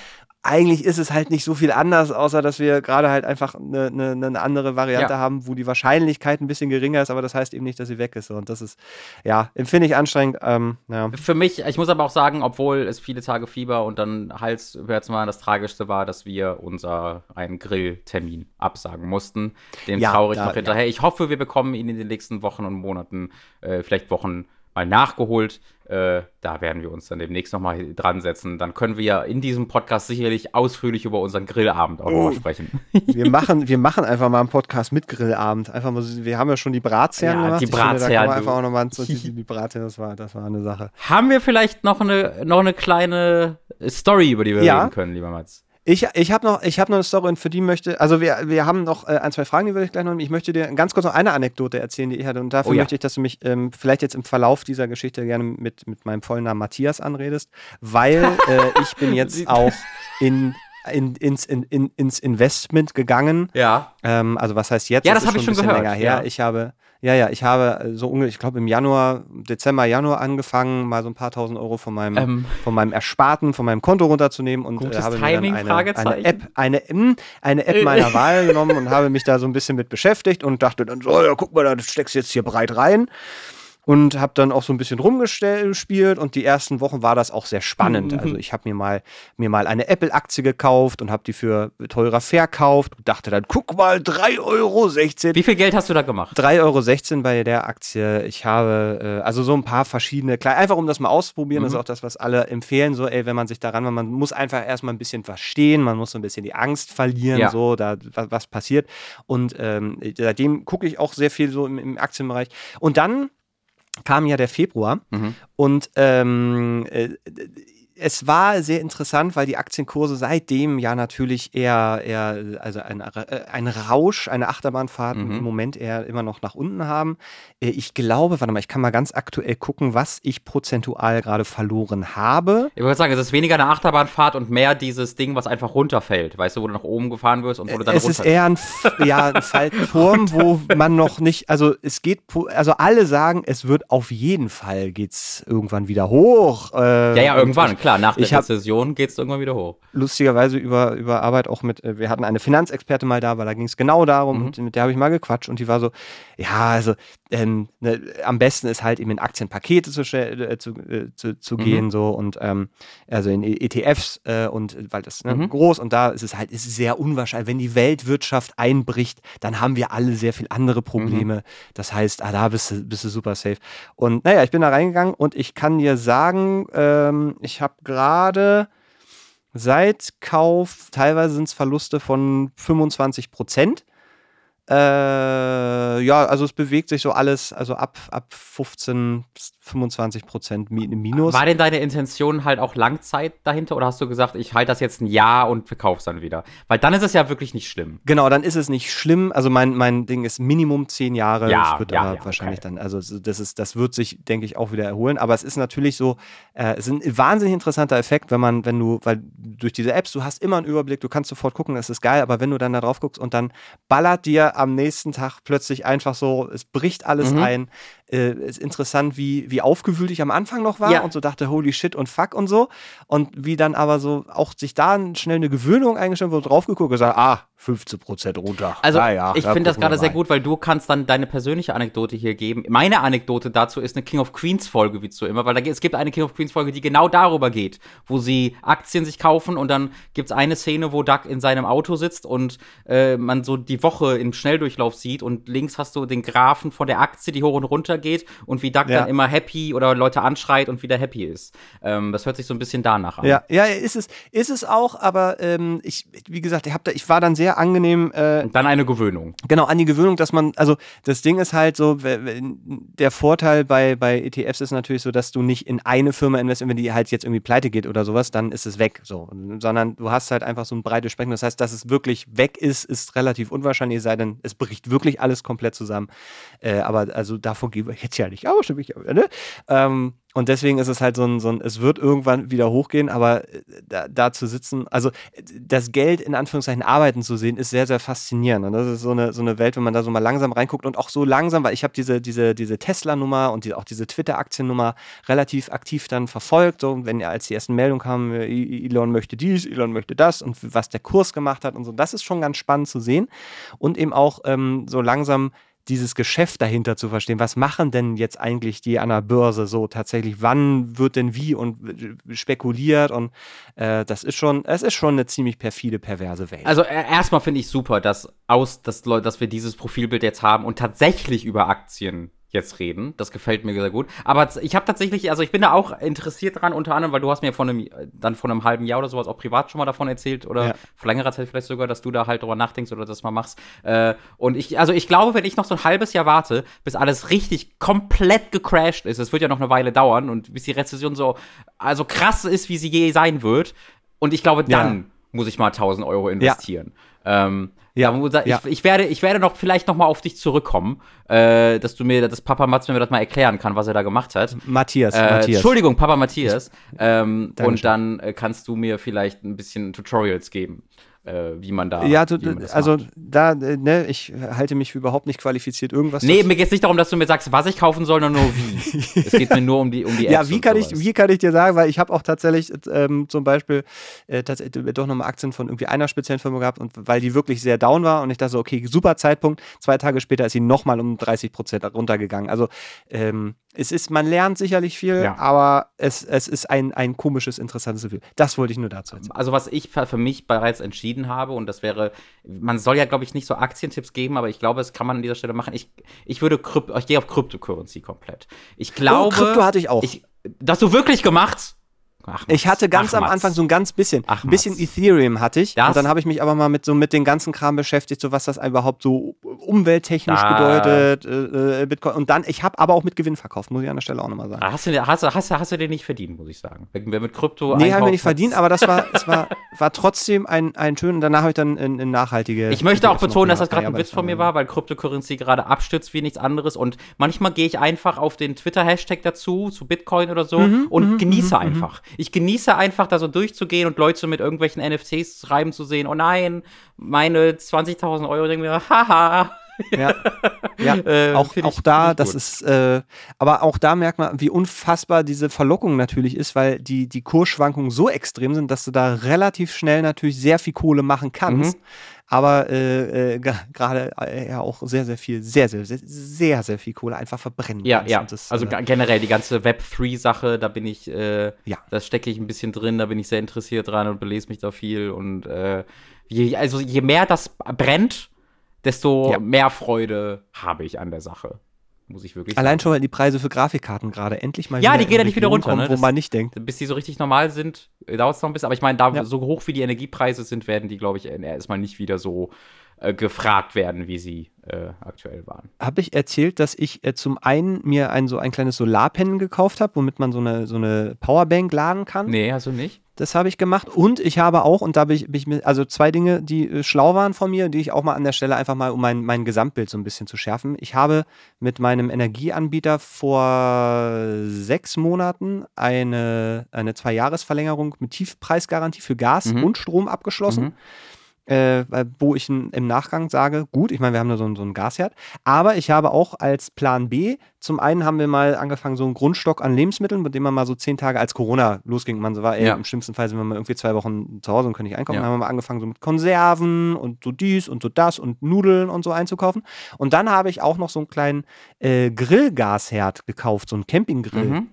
S2: Eigentlich ist es halt nicht so viel anders, außer dass wir gerade halt einfach eine, eine, eine andere Variante
S1: Ja.
S2: haben, wo die Wahrscheinlichkeit ein bisschen geringer ist, aber das heißt eben nicht, dass sie weg ist. Und das ist, ja, empfinde ich anstrengend. Ähm, ja.
S1: Für mich, ich muss aber auch sagen, obwohl es viele Tage Fieber und dann Halsschmerzen waren, das Tragischste war, dass wir unser einen Grilltermin absagen mussten. Dem
S2: Ja,
S1: traurig
S2: da-
S1: noch hinterher. Ich hoffe, wir bekommen ihn in den nächsten Wochen und Monaten, äh, vielleicht Wochen mal nachgeholt. Äh, da werden wir uns dann demnächst nochmal dran setzen. Dann können wir ja in diesem Podcast sicherlich ausführlich über unseren Grillabend auch
S2: Oh.
S1: nochmal sprechen.
S2: Wir machen, wir machen einfach mal einen Podcast mit Grillabend. Einfach mal, wir haben ja schon die Bratzehren
S1: Ja,
S2: gemacht.
S1: die du.
S2: einfach auch nochmal die, die Bratzehren, das war, das war eine Sache.
S1: Haben wir vielleicht noch eine, noch eine kleine Story, über die wir
S2: Ja.
S1: reden können, lieber Mats?
S2: Ich, ich habe noch, ich hab noch eine Story und für die möchte, also wir, wir haben noch äh, ein, zwei Fragen, die würde ich gleich noch nehmen. Ich möchte dir ganz kurz noch eine Anekdote erzählen, die ich hatte. Und dafür
S1: Oh ja.
S2: möchte ich, dass du mich ähm, vielleicht jetzt im Verlauf dieser Geschichte gerne mit, mit meinem vollen Namen Matthias anredest, weil äh, ich bin jetzt auch in, in, ins, in, in, ins Investment gegangen.
S1: Ja.
S2: Ähm, also was heißt jetzt?
S1: Ja, das
S2: ist
S1: hab ich schon gehört,
S2: länger her.
S1: ja.
S2: Ich habe, ja, ja, ich habe äh, so ungefähr, ich glaube im Januar, Dezember, Januar angefangen, mal so ein paar tausend Euro von meinem,
S1: Ähm.
S2: von meinem Ersparten, von meinem Konto runterzunehmen und äh, habe
S1: Timing,
S2: mir dann eine, eine. App, eine, mm, eine App meiner Wahl genommen und habe mich da so ein bisschen mit beschäftigt und dachte dann so, ja, guck mal, da steckst du jetzt hier breit rein. Und habe dann auch so ein bisschen rumgespielt und die ersten Wochen war das auch sehr spannend.
S1: Mhm.
S2: Also ich habe mir mal, mir mal eine Apple-Aktie gekauft und habe die für teurer verkauft und dachte dann, guck mal, 3,16 Euro.
S1: Wie viel Geld hast du da gemacht?
S2: 3,16 Euro bei der Aktie. Ich habe äh, also so ein paar verschiedene, klar, einfach um das mal auszuprobieren, das ist auch das, was alle empfehlen, so, ey, wenn man sich daran, man muss einfach erstmal ein bisschen verstehen, man muss so ein bisschen die Angst verlieren,
S1: Ja.
S2: so, da was, was passiert. Und ähm, seitdem gucke ich auch sehr viel so im, im Aktienbereich. Und dann kam ja der Februar
S1: Mhm.
S2: und ähm, äh, es war sehr interessant, weil die Aktienkurse seitdem ja natürlich eher, eher also ein, äh, ein Rausch, eine Achterbahnfahrt
S1: Mhm.
S2: im Moment eher immer noch nach unten haben. Äh, Ich glaube, warte mal, ich kann mal ganz aktuell gucken, was ich prozentual gerade verloren habe.
S1: Ich würde sagen, es ist weniger eine Achterbahnfahrt und mehr dieses Ding, was einfach runterfällt. Weißt du, wo du nach oben gefahren wirst und wo du dann
S2: es
S1: runter.
S2: ist eher ein, ja, ein Fallturm, wo man noch nicht, also es geht, also alle sagen, es wird auf jeden Fall geht's irgendwann wieder hoch. Äh,
S1: ja, ja, irgendwann, klar. Klar, nach der Rezession geht es irgendwann wieder hoch.
S2: Lustigerweise über, über Arbeit auch mit, äh, wir hatten eine Finanzexperte mal da, weil da ging es genau darum, mhm. und mit der habe ich mal gequatscht und die war so, ja, also ähm, ne, am besten ist halt eben in Aktienpakete zu, äh, zu, äh, zu, zu mhm. gehen, so und ähm, also in ETFs äh, und weil das ne, mhm. groß und da ist es halt, ist es sehr unwahrscheinlich, wenn die Weltwirtschaft einbricht, dann haben wir alle sehr viel andere Probleme. Mhm. Das heißt, ah, da bist du, bist du super safe. Und naja, ich bin da reingegangen und ich kann dir sagen, ähm, ich habe gerade seit Kauf, teilweise sind es Verluste von 25 Prozent. Äh, ja, also es bewegt sich so alles, also ab, ab 15 bis 25 Prozent Minus.
S1: War denn deine Intention halt auch Langzeit dahinter oder hast du gesagt, ich halte das jetzt ein Jahr und verkaufe es dann wieder? Weil dann ist es ja wirklich nicht schlimm.
S2: Genau, dann ist es nicht schlimm. Also mein, mein Ding ist Minimum zehn Jahre. Ja, das wird ja, aber ja, wahrscheinlich okay. dann, also das ist, das wird sich, denke ich, auch wieder erholen. Aber es ist natürlich so, äh, es ist ein wahnsinnig interessanter Effekt, wenn man, wenn du, weil durch diese Apps, du hast immer einen Überblick, du kannst sofort gucken, das ist geil, aber wenn du dann da drauf guckst und dann ballert dir am nächsten Tag plötzlich einfach so, es bricht alles mhm. ein. Äh, ist interessant, wie, wie aufgewühlt ich am Anfang noch war ja. und so dachte, holy shit und fuck und so. Und wie dann aber so auch sich da schnell eine Gewöhnung eingestellt wurde, drauf geguckt und gesagt, ah, 15 Prozent runter.
S1: Also ja, ja, ich finde das gerade sehr gut, weil du kannst dann deine persönliche Anekdote hier geben. Meine Anekdote dazu ist eine King of Queens Folge, wie zu immer, weil da, es gibt eine King of Queens Folge, die genau darüber geht, wo sie Aktien sich kaufen und dann gibt es eine Szene, wo Doug in seinem Auto sitzt und äh, man so die Woche im Schnelldurchlauf sieht und links hast du den Graphen von der Aktie, die hoch und runter geht und wie Doug ja. dann immer happy oder Leute anschreit und wieder happy ist. Ähm, das hört sich so ein bisschen danach an.
S2: Ja, ja, ist es, ist es auch, aber ähm, ich, wie gesagt, ich, hab da, ich war dann sehr angenehm.
S1: Äh, und dann eine Gewöhnung.
S2: Genau, an die Gewöhnung, dass man, also das Ding ist halt so, der Vorteil bei, bei ETFs ist natürlich so, dass du nicht in eine Firma investierst, wenn die halt jetzt irgendwie pleite geht oder sowas, dann ist es weg. So. Sondern du hast halt einfach so ein breites Spektrum. Das heißt, dass es wirklich weg ist, ist relativ unwahrscheinlich, es sei denn, es bricht wirklich alles komplett zusammen. Äh, aber also ich jetzt ja nicht aus, ne? Ähm, und deswegen ist es halt so ein, so ein, es wird irgendwann wieder hochgehen, aber äh, da, da, zu sitzen, also das Geld in Anführungszeichen arbeiten zu sehen, ist sehr, sehr faszinierend. Und das ist so eine, so eine Welt, wenn man da so mal langsam reinguckt und auch so langsam, weil ich habe diese, diese, diese Tesla-Nummer und die, auch diese Twitter-Aktiennummer relativ aktiv dann verfolgt. So, wenn ja als die ersten Meldungen kamen, äh, Elon möchte dies, Elon möchte das und was der Kurs gemacht hat und so. Das ist schon ganz spannend zu sehen. Und eben auch ähm, so langsam dieses Geschäft dahinter zu verstehen. Was machen denn jetzt eigentlich die an der Börse so tatsächlich? Wann wird denn wie und spekuliert? Und äh, das ist schon, es ist schon eine ziemlich perfide, perverse Welt.
S1: Also äh, erstmal finde ich super, dass aus, dass, dass wir dieses Profilbild jetzt haben und tatsächlich über Aktien jetzt reden. Das gefällt mir sehr gut. Aber ich habe tatsächlich, also ich bin da auch interessiert dran, unter anderem, weil du hast mir von einem, dann vor einem halben Jahr oder sowas auch privat schon mal davon erzählt oder ja. vor längerer Zeit vielleicht sogar, dass du da halt drüber nachdenkst oder das mal machst. Äh, und ich, also ich glaube, wenn ich noch so ein halbes Jahr warte, bis alles richtig komplett gecrashed ist, es wird ja noch eine Weile dauern und bis die Rezession so, also krass ist, wie sie je sein wird. Und ich glaube, dann ja. Muss ich mal 1000 Euro investieren. Ja. Ähm, ja, ja. Ich, ich, werde, ich werde noch vielleicht noch mal auf dich zurückkommen, äh, dass du mir, dass Papa Mats mir das mal erklären kann, was er da gemacht hat.
S2: Matthias,
S1: äh, Matthias. Entschuldigung, Papa Matthias. Ähm, und dann äh, kannst du mir vielleicht ein bisschen Tutorials geben wie man da.
S2: Ja, du, also macht. da, äh, ne, ich halte mich überhaupt nicht qualifiziert, irgendwas.
S1: Nee, mir geht es nicht darum, dass du mir sagst, was ich kaufen soll, sondern nur wie. es geht mir nur um die, um die
S2: Apps Ja, wie kann, ich, wie kann ich dir sagen, weil ich habe auch tatsächlich ähm, zum Beispiel äh, doch nochmal Aktien von irgendwie einer speziellen Firma gehabt und weil die wirklich sehr down war und ich dachte so, okay, super Zeitpunkt. Zwei Tage später ist sie nochmal um 30 Prozent runtergegangen. Also ähm, es ist, man lernt sicherlich viel, ja. aber es, es ist ein, ein komisches, interessantes Gefühl. Das wollte ich nur dazu erzählen.
S1: Also, was ich für mich bereits entschieden habe, und das wäre, man soll ja, glaube ich, nicht so Aktientipps geben, aber ich glaube, es kann man an dieser Stelle machen. Ich, ich würde, ich gehe auf Cryptocurrency komplett. Ich glaube. Oh,
S2: Krypto hatte ich auch.
S1: Ich, das hast du wirklich gemacht?
S2: Ach, ich hatte ganz Ach, am Anfang so ein ganz bisschen, Ach, ein bisschen Ethereum hatte ich. Das? Und dann habe ich mich aber mal mit so mit den ganzen Kram beschäftigt, so was das überhaupt so umwelttechnisch ah. bedeutet, äh, äh, Bitcoin. Und dann, ich habe aber auch mit Gewinn verkauft, muss ich an der Stelle auch nochmal sagen.
S1: Ah, hast du, hast, hast, hast du den nicht verdient, muss ich sagen. Wer mit Krypto
S2: Nee, haben wir nicht verdient, aber das war, es war, war trotzdem ein, ein schön. Und danach habe ich dann in, in nachhaltige.
S1: Ich möchte auch betonen, dass das gerade ein Witz von mir war, weil Cryptocurrency gerade abstürzt wie nichts anderes. Und manchmal gehe ich einfach auf den Twitter-Hashtag dazu, zu Bitcoin oder so, mhm, und mhm, genieße mhm, einfach. Ich genieße einfach einfach da so durchzugehen und Leute mit irgendwelchen NFTs schreiben zu sehen, oh nein, meine 20.000 Euro, denken mir, haha.
S2: Ja, ja.
S1: Äh,
S2: auch, auch da, das ist, äh, aber auch da merkt man, wie unfassbar diese Verlockung natürlich ist, weil die, die Kursschwankungen so extrem sind, dass du da relativ schnell natürlich sehr viel Kohle machen kannst.
S1: Mhm.
S2: Aber äh, äh, ge- gerade äh, ja auch sehr, sehr viel, sehr, sehr, sehr, sehr, sehr viel Kohle einfach verbrennen
S1: Ja,
S2: kannst.
S1: ja.
S2: Das,
S1: also
S2: äh,
S1: generell die ganze Web3-Sache, da bin ich, äh,
S2: Ja.
S1: da stecke ich ein bisschen drin, da bin ich sehr interessiert dran und belese mich da viel. Und äh, je, also je mehr das brennt, desto
S2: Ja.
S1: mehr Freude habe ich an der Sache. Muss ich wirklich
S2: Allein
S1: sagen.
S2: schon, weil die Preise für Grafikkarten gerade endlich mal
S1: Ja,
S2: wieder
S1: die gehen ja nicht wieder runter,
S2: kommen,
S1: ne?
S2: wo
S1: Das-
S2: man nicht denkt.
S1: Bis die so richtig normal sind, dauert es noch ein bisschen. Aber ich meine, da
S2: Ja.
S1: so hoch wie die Energiepreise sind, werden die, glaube ich, äh, erstmal nicht wieder so äh, gefragt werden, wie sie äh, aktuell waren.
S2: habe ich erzählt, dass ich äh, zum einen mir ein so ein kleines Solarpanel gekauft habe, womit man so eine, so eine Powerbank laden kann.
S1: Nee, hast du nicht?
S2: Das habe ich gemacht. Und ich habe auch, und da bin ich, bin ich mir, also zwei Dinge, die äh, schlau waren von mir, die ich auch mal an der Stelle einfach mal, um mein, mein Gesamtbild so ein bisschen zu schärfen. Ich habe mit meinem Energieanbieter vor sechs Monaten eine, eine Zwei-Jahres-Verlängerung mit Tiefpreisgarantie für Gas
S1: Mhm.
S2: und Strom abgeschlossen
S1: Mhm.
S2: Äh, wo ich im Nachgang sage, gut, ich meine, wir haben da so, so einen Gasherd, aber ich habe auch als Plan B, zum einen haben wir mal angefangen, so einen Grundstock an Lebensmitteln, mit dem man mal so zehn Tage, als Corona losging, man so war, ey,
S1: Ja.
S2: im schlimmsten Fall sind wir mal irgendwie zwei Wochen zu Hause und können nicht einkaufen,
S1: Ja.
S2: dann haben wir mal angefangen, so mit Konserven und so dies und so das und Nudeln und so einzukaufen. Und dann habe ich auch noch so einen kleinen äh, Grillgasherd gekauft, so einen Campinggrill.
S1: Mhm.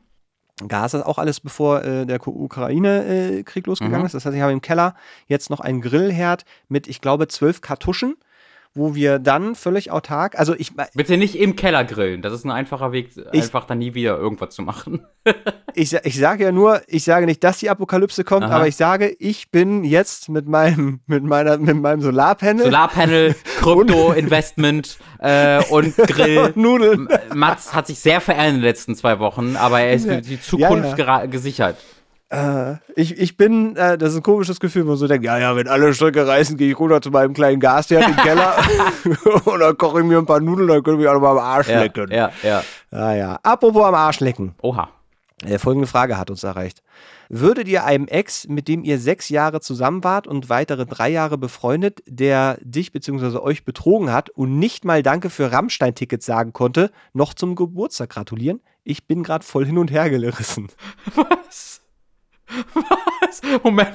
S2: Gas ist auch alles bevor äh, der Ukraine-Krieg losgegangen
S1: Mhm.
S2: ist. Das heißt, ich habe im Keller jetzt noch einen Grillherd mit, ich glaube, zwölf Kartuschen, wo wir dann völlig autark, also ich,
S1: Bitte nicht im Keller grillen. Das ist ein einfacher Weg,
S2: Ich-
S1: einfach dann nie wieder irgendwas zu machen.
S2: ich, ich sage ja nur, ich sage nicht, dass die Apokalypse kommt,
S1: Aha.
S2: aber ich sage, ich bin jetzt mit meinem, mit meiner, mit meinem Solarpanel
S1: Solarpanel, Krypto-Investment äh, und Grill.
S2: und Nudeln.
S1: Mats hat sich sehr verändert in den letzten zwei Wochen, aber er ist
S2: Ja.
S1: für die Zukunft
S2: Ja,
S1: gera- gesichert.
S2: Äh, ich, ich bin, äh, das ist ein komisches Gefühl, wo man so denkt, ja, ja, wenn alle Stricke reißen, gehe ich runter zu meinem kleinen Gasherd im Keller und dann koche ich mir ein paar Nudeln, dann können wir auch noch mal am Arsch
S1: Ja,
S2: lecken.
S1: ja, ja.
S2: Ah, ja. Apropos am Arsch lecken.
S1: Oha.
S2: Äh, folgende Frage hat uns erreicht. Würdet ihr einem Ex, mit dem ihr sechs Jahre zusammen wart und weitere drei Jahre befreundet, der dich bzw. euch betrogen hat und nicht mal Danke für Rammstein-Tickets sagen konnte, noch zum Geburtstag gratulieren? Ich bin gerade voll hin und her gerissen.
S1: Was? Was? Moment.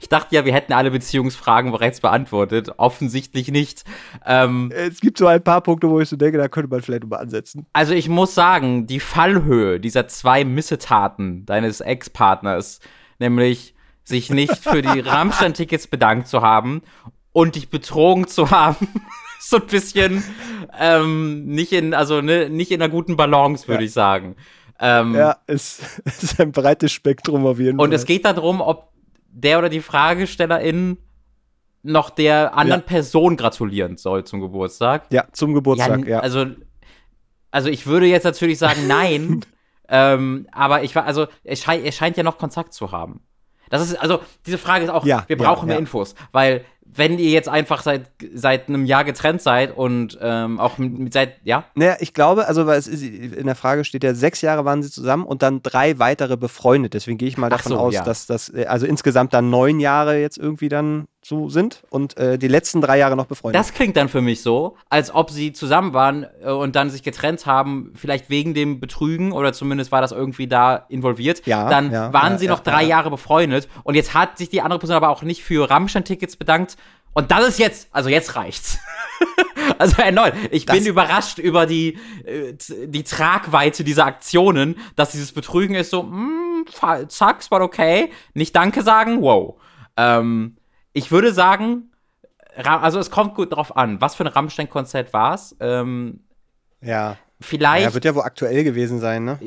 S1: Ich dachte ja, wir hätten alle Beziehungsfragen bereits beantwortet. Offensichtlich nicht. Ähm,
S2: Es gibt so ein paar Punkte, wo ich so denke, da könnte man vielleicht mal ansetzen.
S1: also ich muss sagen, die Fallhöhe dieser zwei Missetaten deines Ex-Partners, nämlich sich nicht für die Rammstein-Tickets bedankt zu haben und dich betrogen zu haben, so ein bisschen ähm, nicht in, also ne, nicht in einer guten Balance, würde
S2: Ja.
S1: ich sagen. Ähm,
S2: Ja, es, ist ein breites Spektrum auf jeden
S1: Und
S2: Fall.
S1: es geht darum, ob der oder die Fragestellerin noch der anderen
S2: Ja.
S1: Person gratulieren soll zum Geburtstag.
S2: ja, zum Geburtstag, ja.
S1: Also, also ich würde jetzt natürlich sagen, nein. ähm, aber ich war, also er, schei er scheint ja noch Kontakt zu haben. Das ist, also, diese Frage ist auch,
S2: Ja,
S1: wir
S2: ja,
S1: brauchen mehr
S2: ja.
S1: Infos, weil wenn ihr jetzt einfach seit, seit einem Jahr getrennt seid und ähm, auch mit, seit, ja,
S2: Naja, ich glaube, also weil es ist, in der Frage steht ja, sechs Jahre waren sie zusammen und dann drei weitere befreundet. Deswegen gehe ich mal davon
S1: so,
S2: aus,
S1: ja.
S2: dass das äh, also insgesamt dann neun Jahre jetzt irgendwie dann so sind und äh, die letzten drei Jahre noch befreundet.
S1: Das klingt dann für mich so, als ob sie zusammen waren äh, und dann sich getrennt haben, vielleicht wegen dem Betrügen oder zumindest war das irgendwie da involviert.
S2: Ja,
S1: dann
S2: ja,
S1: waren
S2: ja,
S1: sie noch drei
S2: ja.
S1: Jahre befreundet und jetzt hat sich die andere Person aber auch nicht für Rammstein-Tickets bedankt. Und das ist jetzt, also jetzt reicht's. also erneut, ich
S2: Das-
S1: bin überrascht über die, äh, die Tragweite dieser Aktionen, dass dieses Betrügen ist so, mm, fa- zack, es war okay. Nicht Danke sagen, wow. Ähm, ich würde sagen, also es kommt gut drauf an, was für ein Rammstein-Konzert war es. Ähm,
S2: ja.
S1: vielleicht.
S2: ja, wird ja wohl aktuell gewesen sein, ne?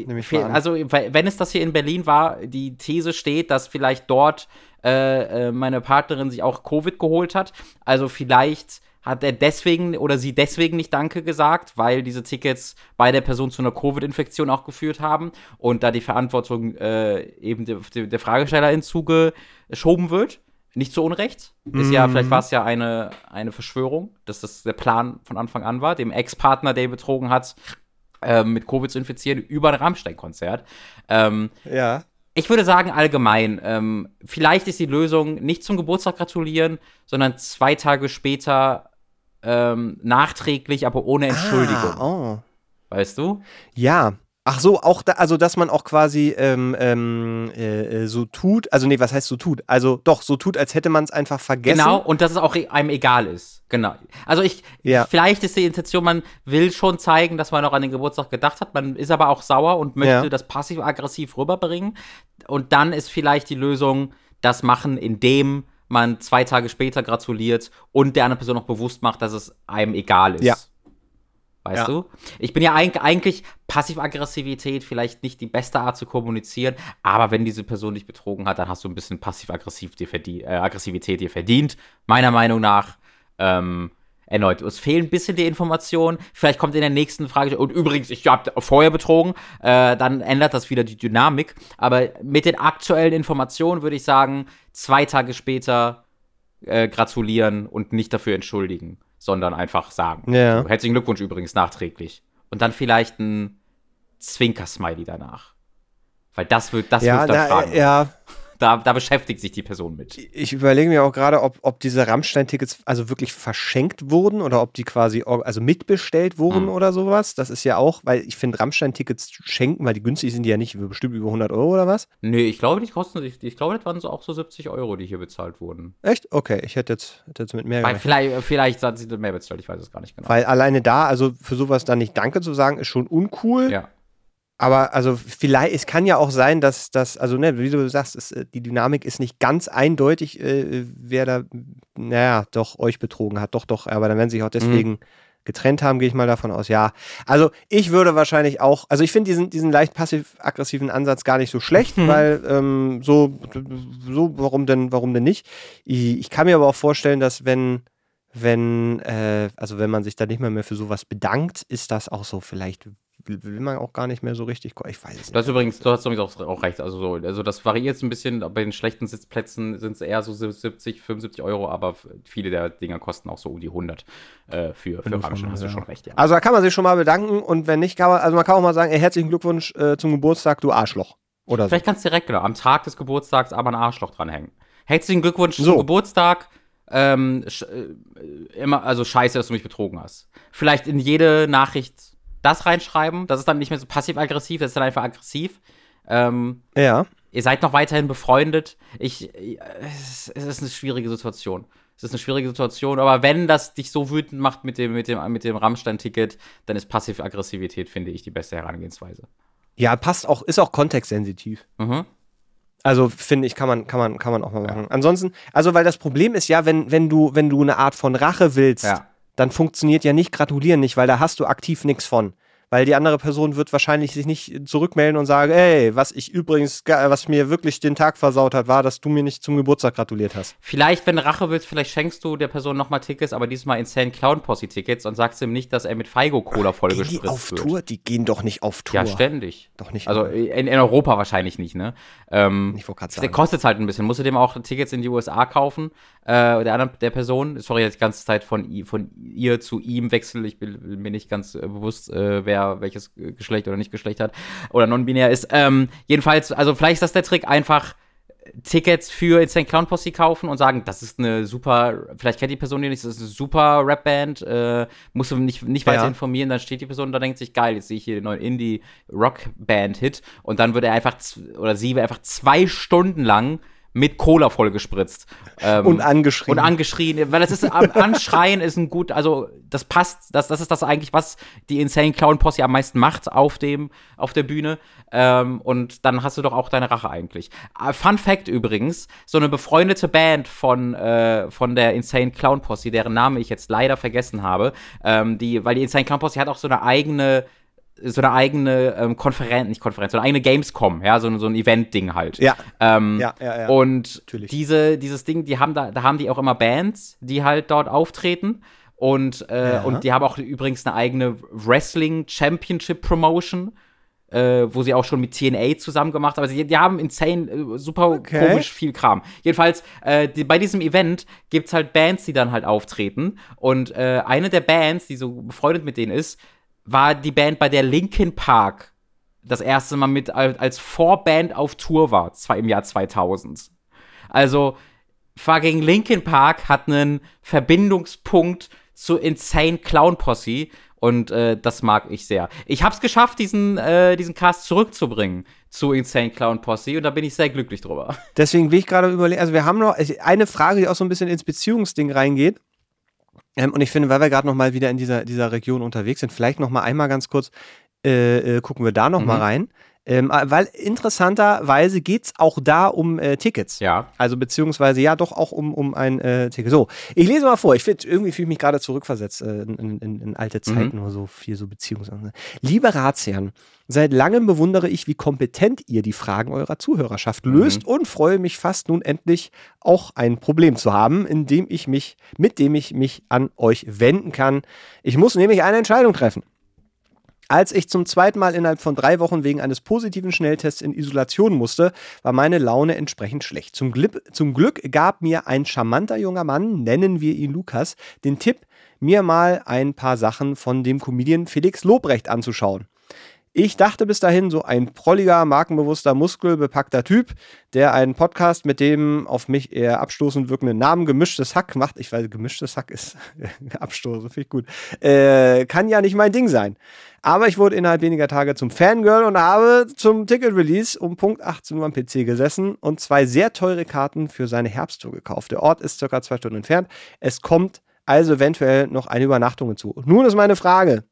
S1: Also, we- wenn es das hier in Berlin war, die These steht, dass vielleicht dort äh, äh, meine Partnerin sich auch Covid geholt hat. Also vielleicht hat er deswegen oder sie deswegen nicht Danke gesagt, weil diese Tickets bei der Person zu einer Covid-Infektion auch geführt haben und da die Verantwortung äh, eben der, der der Fragestellerin zugeschoben wird. Nicht zu Unrecht. Ist ja, vielleicht war es ja eine, eine Verschwörung, dass das der Plan von Anfang an war, dem Ex-Partner, der ihn betrogen hat, ähm, mit Covid zu infizieren über ein Rammstein-Konzert. Ähm,
S2: ja.
S1: Ich würde sagen, allgemein, ähm, vielleicht ist die Lösung nicht zum Geburtstag gratulieren, sondern zwei Tage später ähm, nachträglich, aber ohne Entschuldigung.
S2: Ah, oh.
S1: Weißt du?
S2: Ja. Ach so, auch da, also dass man auch quasi ähm, ähm, äh, äh so tut, also nee, was heißt so tut? Also doch, so tut, als hätte man es einfach vergessen.
S1: Genau, und dass es auch einem egal ist. Genau. Also ich,
S2: Ja.
S1: vielleicht ist die Intention, man will schon zeigen, dass man auch an den Geburtstag gedacht hat, man ist aber auch sauer und möchte
S2: Ja.
S1: das passiv-aggressiv rüberbringen. Und dann ist vielleicht die Lösung, das machen, indem man zwei Tage später gratuliert und der anderen Person noch bewusst macht, dass es einem egal ist.
S2: Ja.
S1: Weißt
S2: Ja.
S1: du? Ich bin ja eig- eigentlich Passiv-Aggressivität vielleicht nicht die beste Art zu kommunizieren, aber wenn diese Person dich betrogen hat, dann hast du ein bisschen Passiv-Aggressiv dir verdient, äh, Aggressivität dir verdient, meiner Meinung nach. Ähm, erneut, es fehlen ein bisschen die Informationen. Vielleicht kommt in der nächsten Frage, und übrigens, ich habe vorher betrogen, äh, dann ändert das wieder die Dynamik. Aber mit den aktuellen Informationen würde ich sagen, zwei Tage später äh, gratulieren und nicht dafür entschuldigen, sondern einfach sagen.
S2: Ja.
S1: So, herzlichen Glückwunsch übrigens nachträglich. Und dann vielleicht ein Zwinker-Smiley danach. Weil das wird, das
S2: Ja,
S1: wird dann
S2: da,
S1: fragen.
S2: ja,
S1: Da, da beschäftigt sich die Person mit.
S2: ich überlege mir auch gerade, ob, ob diese Rammstein-Tickets also wirklich verschenkt wurden oder ob die quasi also mitbestellt wurden
S1: Mhm.
S2: oder sowas. Das ist ja auch, weil ich finde, Rammstein-Tickets schenken, weil die günstig sind die ja nicht, bestimmt über 100 Euro oder was?
S1: Nee, ich glaube, die kosten, ich, ich glaube, das waren so auch so 70 Euro, die hier bezahlt wurden.
S2: Echt? Okay, ich hätte jetzt, hätte jetzt mit mehr
S1: Weil vielleicht, vielleicht hat sie mehr bezahlt, ich weiß es gar nicht genau.
S2: Weil alleine da, also für sowas dann nicht Danke zu sagen, ist schon uncool.
S1: ja.
S2: Aber also vielleicht, es kann ja auch sein, dass das, also ne, wie du sagst, es, äh, die Dynamik ist nicht ganz eindeutig, äh, wer da, naja, doch euch betrogen hat. Doch, doch, aber dann werden sie sich auch deswegen getrennt haben, gehe ich mal davon aus. Ja, also ich würde wahrscheinlich auch, also ich finde diesen, diesen leicht passiv-aggressiven Ansatz gar nicht so schlecht,
S1: Mhm.
S2: weil ähm, so, so, warum denn, warum denn nicht? Ich, ich kann mir aber auch vorstellen, dass wenn, wenn, äh, also wenn man sich da nicht mehr, mehr für sowas bedankt, ist das auch so vielleicht will, man auch gar nicht mehr so richtig. Ich weiß es nicht.
S1: hast übrigens, du hast übrigens auch, auch recht. Also, so, also das variiert ein bisschen. Bei den schlechten Sitzplätzen sind es eher so 70, 75 Euro, aber viele der Dinger kosten auch so um die 100 äh, für, für Rammstein. Hast du
S2: ja.
S1: schon recht, ja.
S2: Also da kann man sich schon mal bedanken und wenn nicht, kann man, also man kann auch mal sagen, ey, herzlichen Glückwunsch äh, zum Geburtstag, du Arschloch. Oder so.
S1: Vielleicht kannst du direkt genau am Tag des Geburtstags aber ein Arschloch dranhängen. Herzlichen Glückwunsch
S2: So.
S1: zum Geburtstag. Ähm, sch äh, immer, also scheiße, dass du mich betrogen hast. Vielleicht in jede Nachricht das reinschreiben. Das ist dann nicht mehr so passiv-aggressiv, das ist dann einfach aggressiv. Ähm,
S2: Ja.
S1: ihr seid noch weiterhin befreundet. Ich, es, es ist eine schwierige Situation. Es ist eine schwierige Situation, aber wenn das dich so wütend macht mit dem, mit dem, mit dem Rammstein-Ticket, dann ist Passiv-Aggressivität, finde ich, die beste Herangehensweise.
S2: Ja, passt auch, ist auch kontextsensitiv.
S1: Mhm.
S2: Also finde ich, kann man, kann man, kann man auch mal machen. Ansonsten, also weil das Problem ist ja, wenn, wenn du, wenn du eine Art von Rache willst,
S1: Ja.
S2: Dann funktioniert ja nicht gratulieren nicht, weil da hast du aktiv nichts von. Weil die andere Person wird wahrscheinlich sich nicht zurückmelden und sagen, ey, was ich übrigens, ge- was mir wirklich den Tag versaut hat, war, dass du mir nicht zum Geburtstag gratuliert hast.
S1: Vielleicht, wenn du Rache willst, vielleicht schenkst du der Person nochmal Tickets, aber diesmal Insane Clown Posse Tickets und sagst ihm nicht, dass er mit Feigo Cola
S2: Gehen die
S1: vollgespritzt
S2: auf
S1: wird.
S2: Tour? Die gehen doch nicht auf Tour.
S1: Ja, ständig.
S2: Doch nicht.
S1: Also in, in Europa wahrscheinlich nicht, ne? Ähm,
S2: Ich wollte gerade sagen.
S1: kostet halt ein bisschen. Musst du dem auch Tickets in die USA kaufen? Äh, der anderen, der Person, sorry, jetzt die ganze Zeit von, von ihr zu ihm wechsel. Ich bin mir nicht ganz äh, bewusst, äh, wer welches äh, Geschlecht oder nicht Geschlecht hat oder non-binär ist. Ähm, jedenfalls, also vielleicht ist das der Trick, einfach Tickets für Insane Clown Posse kaufen und sagen, das ist eine super, vielleicht kennt die Person die nicht, das ist eine super Rap-Band, äh, musst du nicht, nicht weiter
S2: Ja.
S1: informieren, dann steht die Person da denkt sich, geil, jetzt sehe ich hier den neuen Indie-Rock-Band-Hit und dann wird er einfach, oder sie wird einfach zwei Stunden lang mit Cola vollgespritzt. Ähm,
S2: Und angeschrien.
S1: Und angeschrien, weil das ist, am- Anschreien ist ein gut, also das passt, das, das ist das eigentlich, was die Insane Clown Posse am meisten macht auf dem, auf der Bühne. Ähm, und dann hast du doch auch deine Rache eigentlich. Äh, Fun Fact übrigens, so eine befreundete Band von, äh, von der Insane Clown Posse, deren Name ich jetzt leider vergessen habe, ähm, die, weil die Insane Clown Posse hat auch so eine eigene so eine eigene ähm, Konferenz, nicht Konferenz, so eine eigene Gamescom, ja, so, so ein Event-Ding halt.
S2: Ja.
S1: Ähm,
S2: Ja, ja, ja.
S1: Und
S2: Natürlich.
S1: diese, dieses Ding, die haben da, da haben die auch immer Bands, die halt dort auftreten. Und, äh,
S2: Ja.
S1: und die haben auch übrigens eine eigene Wrestling Championship Promotion, äh, wo sie auch schon mit TNA zusammen gemacht haben. Also die, die haben insane, äh, super
S2: Okay.
S1: komisch viel Kram. Jedenfalls, äh, die, bei diesem Event gibt es halt Bands, die dann halt auftreten. Und äh, eine der Bands, die so befreundet mit denen ist, war die Band, bei der Linkin Park das erste Mal mit als Vorband auf Tour war, zwar im Jahr 2000. Also fucking Linkin Park hat einen Verbindungspunkt zu Insane Clown Posse und äh, das mag ich sehr. Ich habe es geschafft, diesen, äh, diesen Cast zurückzubringen zu Insane Clown Posse und da bin ich sehr glücklich drüber.
S2: Deswegen will ich gerade überlegen, also wir haben noch eine Frage, die auch so ein bisschen ins Beziehungsding reingeht. Ähm, und ich finde, weil wir gerade noch mal wieder in dieser, dieser Region unterwegs sind, vielleicht noch mal einmal ganz kurz äh, äh gucken wir da noch mhm. mal rein. Ähm, äh, weil interessanterweise geht es auch da um äh, Tickets.
S1: Ja.
S2: Also beziehungsweise ja doch auch um, um ein äh, Ticket. So, ich lese mal vor. Ich finde, irgendwie fühle ich mich gerade zurückversetzt äh, in, in, in, alte Zeiten, mhm. nur so viel so Beziehungs. Liebe Ratsherren, seit langem bewundere ich, wie kompetent ihr die Fragen eurer Zuhörerschaft mhm. löst mhm. und freue mich fast nun endlich auch ein Problem zu haben, in dem ich mich, mit dem ich mich an euch wenden kann. Ich muss nämlich eine Entscheidung treffen. Als ich zum zweiten Mal innerhalb von drei Wochen wegen eines positiven Schnelltests in Isolation musste, war meine Laune entsprechend schlecht. Zum, Glück, zum Glück gab mir ein charmanter junger Mann, nennen wir ihn Lukas, den Tipp, mir mal ein paar Sachen von dem Comedian Felix Lobrecht anzuschauen. Ich dachte bis dahin so ein prolliger, markenbewusster, muskelbepackter Typ, der einen Podcast mit dem auf mich eher abstoßend wirkenden Namen gemischtes Hack macht. Ich weiß, gemischtes Hack ist abstoßend, finde ich gut. Äh, kann ja nicht mein Ding sein. Aber ich wurde innerhalb weniger Tage zum Fangirl und habe zum Ticket-Release um Punkt 18 Uhr am PC gesessen und zwei sehr teure Karten für seine Herbsttour gekauft. Der Ort ist circa zwei Stunden entfernt. Es kommt also eventuell noch eine Übernachtung hinzu. Nun ist meine Frage,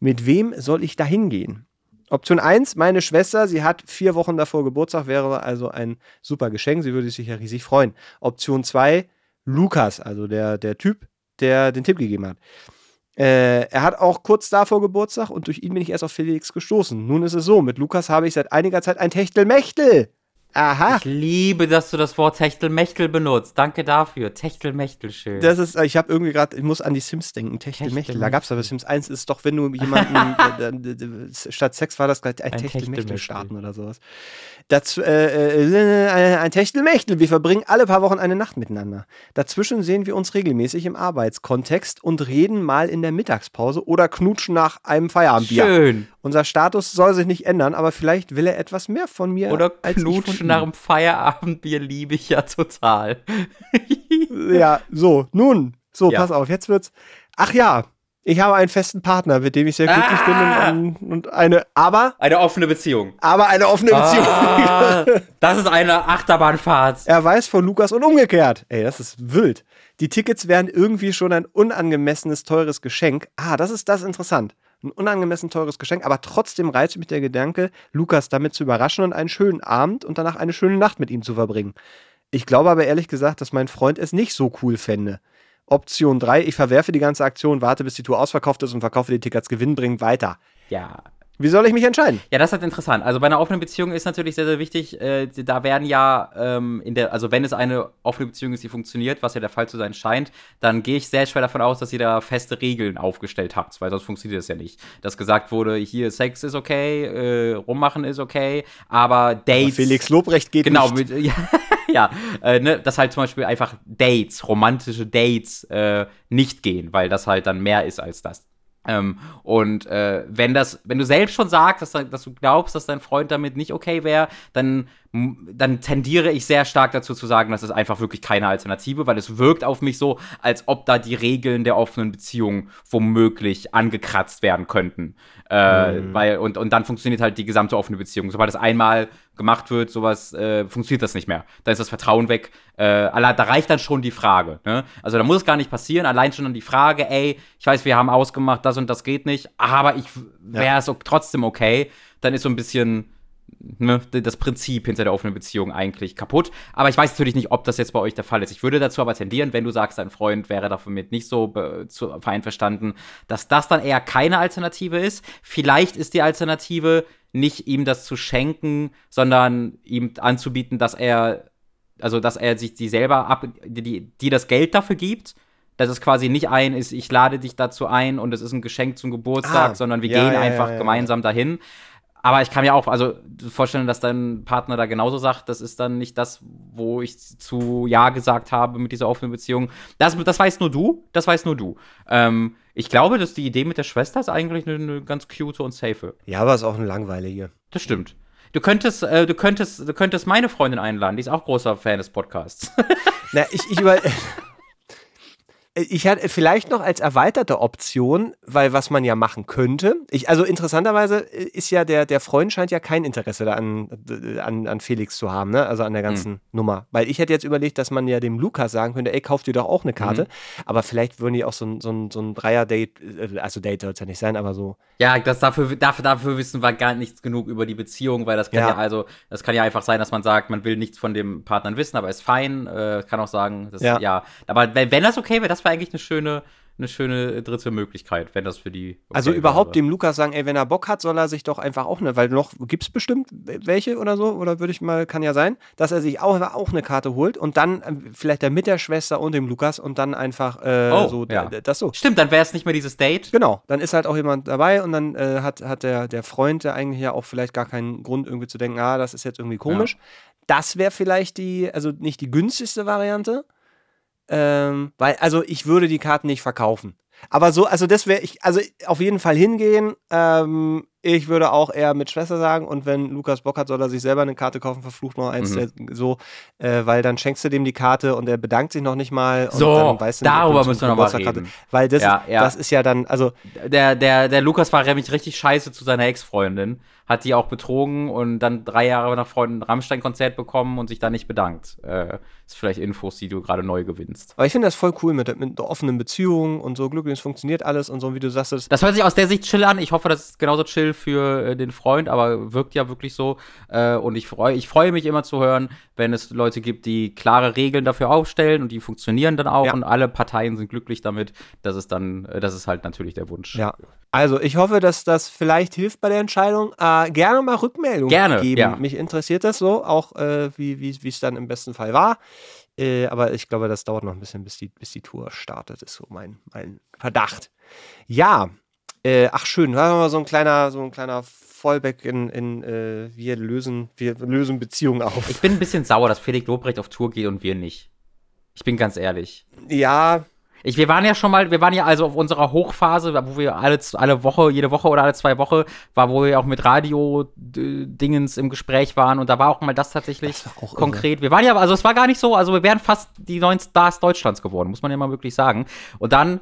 S2: mit wem soll ich da hingehen? Option 1, meine Schwester, sie hat vier Wochen davor Geburtstag, wäre also ein super Geschenk, sie würde sich ja riesig freuen. Option 2, Lukas, also der, der Typ, der den Tipp gegeben hat. Äh, er hat auch kurz davor Geburtstag und durch ihn bin ich erst auf Felix gestoßen. Nun ist es so, mit Lukas habe ich seit einiger Zeit ein Techtelmechtel.
S1: Aha. Ich liebe, dass du das Wort Techtelmechtel benutzt. Danke dafür. Techtelmechtel schön.
S2: Das ist, ich habe irgendwie gerade, ich muss an die Sims denken. Techtelmechtel. Da gab es aber Sims 1 ist doch, wenn du jemanden, äh, statt Sex war das gleich ein, ein Techtelmechtel starten oder sowas. Das, äh, äh, ein Techtelmechtel. Wir verbringen alle paar Wochen eine Nacht miteinander. Dazwischen sehen wir uns regelmäßig im Arbeitskontext und reden mal in der Mittagspause oder knutschen nach einem Feierabendbier.
S1: Schön.
S2: Unser Status soll sich nicht ändern, aber vielleicht will er etwas mehr von mir.
S1: Oder knutschen nach einem Feierabendbier liebe ich ja total.
S2: ja, so, nun, so, ja. pass auf, jetzt wird's. Ach ja, ich habe einen festen Partner, mit dem ich sehr glücklich ah. bin und, und, eine, aber.
S1: Eine offene Beziehung.
S2: Aber eine offene Beziehung.
S1: Ah, das ist eine Achterbahnfahrt.
S2: Er weiß von Lukas und umgekehrt. Ey, das ist wild. Die Tickets wären irgendwie schon ein unangemessenes, teures Geschenk. Ah, das ist das interessant. Ein unangemessen teures Geschenk, aber trotzdem reizt mich der Gedanke, Lukas damit zu überraschen und einen schönen Abend und danach eine schöne Nacht mit ihm zu verbringen. Ich glaube aber ehrlich gesagt, dass mein Freund es nicht so cool fände. Option 3, ich verwerfe die ganze Aktion, warte, bis die Tour ausverkauft ist und verkaufe die Tickets gewinnbringend weiter.
S1: Ja.
S2: Wie soll ich mich entscheiden?
S1: Ja, das ist halt interessant. Also bei einer offenen Beziehung ist natürlich sehr, sehr wichtig, äh, da werden ja ähm, in der, also wenn es eine offene Beziehung ist, die funktioniert, was ja der Fall zu sein scheint, dann gehe ich sehr schwer davon aus, dass ihr da feste Regeln aufgestellt habt, weil sonst funktioniert das ja nicht. Dass gesagt wurde, hier Sex ist okay, äh, rummachen ist okay, aber Dates. Aber
S2: Felix Lobrecht geht
S1: genau,
S2: nicht.
S1: Mit, ja, ja, äh, ne, dass halt zum Beispiel einfach Dates, romantische Dates äh, nicht gehen, weil das halt dann mehr ist als das. Ähm, und äh, wenn das, wenn du selbst schon sagst, dass, dass, du glaubst, dass dein Freund damit nicht okay wäre, dann, dann tendiere ich sehr stark dazu zu sagen, das ist einfach wirklich keine Alternative, weil es wirkt auf mich so, als ob da die Regeln der offenen Beziehung womöglich angekratzt werden könnten. Äh, mhm. weil, und, und dann funktioniert halt die gesamte offene Beziehung. Sobald das einmal gemacht wird, sowas, äh, funktioniert das nicht mehr. Da ist das Vertrauen weg. Äh, da reicht dann schon die Frage. Ne? Also da muss es gar nicht passieren. Allein schon dann die Frage, ey, ich weiß, wir haben ausgemacht, das und das geht nicht, aber ich wäre es ja. trotzdem okay. Dann ist so ein bisschen ne, das Prinzip hinter der offenen Beziehung eigentlich kaputt. Aber ich weiß natürlich nicht, ob das jetzt bei euch der Fall ist. Ich würde dazu aber tendieren, wenn du sagst, dein Freund wäre damit nicht so zu, einverstanden, dass das dann eher keine Alternative ist. Vielleicht ist die Alternative nicht ihm das zu schenken, sondern ihm anzubieten, dass er, also dass er sich die selber ab, die, die das Geld dafür gibt dass es quasi nicht ein ist, ich lade dich dazu ein und es ist ein Geschenk zum Geburtstag, ah, sondern wir ja, gehen ja, einfach ja, gemeinsam dahin aber ich kann mir auch also vorstellen, dass dein Partner da genauso sagt, das ist dann nicht das, wo ich zu Ja gesagt habe mit dieser offenen Beziehung. Das, das weißt nur du, das weißt nur du. Ähm, ich glaube, dass die Idee mit der Schwester ist eigentlich eine, eine ganz cute und safe.
S2: Ja, aber ist auch eine langweilige.
S1: Das stimmt. Du könntest, äh, du könntest, du könntest meine Freundin einladen, die ist auch großer Fan des Podcasts.
S2: Na, ich, ich über. Ich hatte vielleicht noch als erweiterte Option, weil was man ja machen könnte. Ich, also interessanterweise ist ja der, der Freund scheint ja kein Interesse da an, an, an Felix zu haben, ne? Also an der ganzen mhm. Nummer. Weil ich hätte jetzt überlegt, dass man ja dem Lukas sagen könnte, ey, kauf dir doch auch eine Karte. Mhm. Aber vielleicht würden die auch so ein, so ein, so ein Dreier-Date, äh, also Date soll es ja nicht sein, aber so.
S1: Ja, das dafür, dafür, dafür wissen wir gar nichts genug über die Beziehung, weil das kann ja. ja also, das kann ja einfach sein, dass man sagt, man will nichts von dem Partner wissen, aber ist fein. Äh, kann auch sagen, das, ja. ja. Aber wenn, wenn das okay wäre, das war eigentlich eine schöne, eine schöne dritte Möglichkeit, wenn das für die.
S2: Okay also überhaupt wäre. dem Lukas sagen, ey, wenn er Bock hat, soll er sich doch einfach auch eine, weil noch gibt es bestimmt welche oder so, oder würde ich mal, kann ja sein, dass er sich auch, auch eine Karte holt und dann äh, vielleicht der mit der Schwester und dem Lukas und dann einfach äh, oh, so ja. das so.
S1: Stimmt, dann wäre es nicht mehr dieses Date.
S2: Genau, dann ist halt auch jemand dabei und dann äh, hat, hat der, der Freund, der eigentlich ja auch vielleicht gar keinen Grund irgendwie zu denken, ah, das ist jetzt irgendwie komisch. Ja. Das wäre vielleicht die, also nicht die günstigste Variante, ähm, weil, also ich würde die Karten nicht verkaufen. Aber so, also das wäre ich, also auf jeden Fall hingehen. Ähm, ich würde auch eher mit Schwester sagen und wenn Lukas Bock hat, soll er sich selber eine Karte kaufen, verflucht noch eins, mhm. so, äh, weil dann schenkst du dem die Karte und er bedankt sich noch nicht mal.
S1: so, darüber müssen wir nochmal reden.
S2: Weil das, ja, ja. das ist ja dann, also.
S1: Der, der, der Lukas war nämlich richtig scheiße zu seiner Ex-Freundin hat die auch betrogen und dann drei Jahre nach Freunden ein Rammstein-Konzert bekommen und sich da nicht bedankt. Äh, ist vielleicht Infos, die du gerade neu gewinnst.
S2: Aber ich finde das voll cool mit, mit offenen Beziehungen und so glücklich, es funktioniert alles und so, wie du sagst.
S1: Das, das hört sich aus der Sicht chill an. Ich hoffe, das ist genauso chill für äh, den Freund, aber wirkt ja wirklich so. Äh, und ich freue ich freu mich immer zu hören, wenn es Leute gibt, die klare Regeln dafür aufstellen und die funktionieren dann auch ja. und alle Parteien sind glücklich damit. Das ist dann, äh, das ist halt natürlich der Wunsch.
S2: Ja. Also ich hoffe, dass das vielleicht hilft bei der Entscheidung. Gerne mal Rückmeldung
S1: gerne,
S2: geben.
S1: Ja.
S2: Mich interessiert das so, auch äh, wie es dann im besten Fall war. Äh, aber ich glaube, das dauert noch ein bisschen, bis die, bis die Tour startet, ist so mein, mein Verdacht. Ja, äh, ach schön, war mal so ein kleiner, so ein kleiner Fallback in, in äh, wir lösen, wir lösen Beziehungen auf.
S1: Ich bin ein bisschen sauer, dass Felix Lobrecht auf Tour geht und wir nicht. Ich bin ganz ehrlich.
S2: Ja,
S1: ich, wir waren ja schon mal, wir waren ja also auf unserer Hochphase, wo wir alle, alle Woche, jede Woche oder alle zwei Wochen war, wo wir auch mit Radio-Dingens im Gespräch waren und da war auch mal das tatsächlich das konkret. Irre. Wir waren ja, also es war gar nicht so, also wir wären fast die neuen Stars Deutschlands geworden, muss man ja mal wirklich sagen. Und dann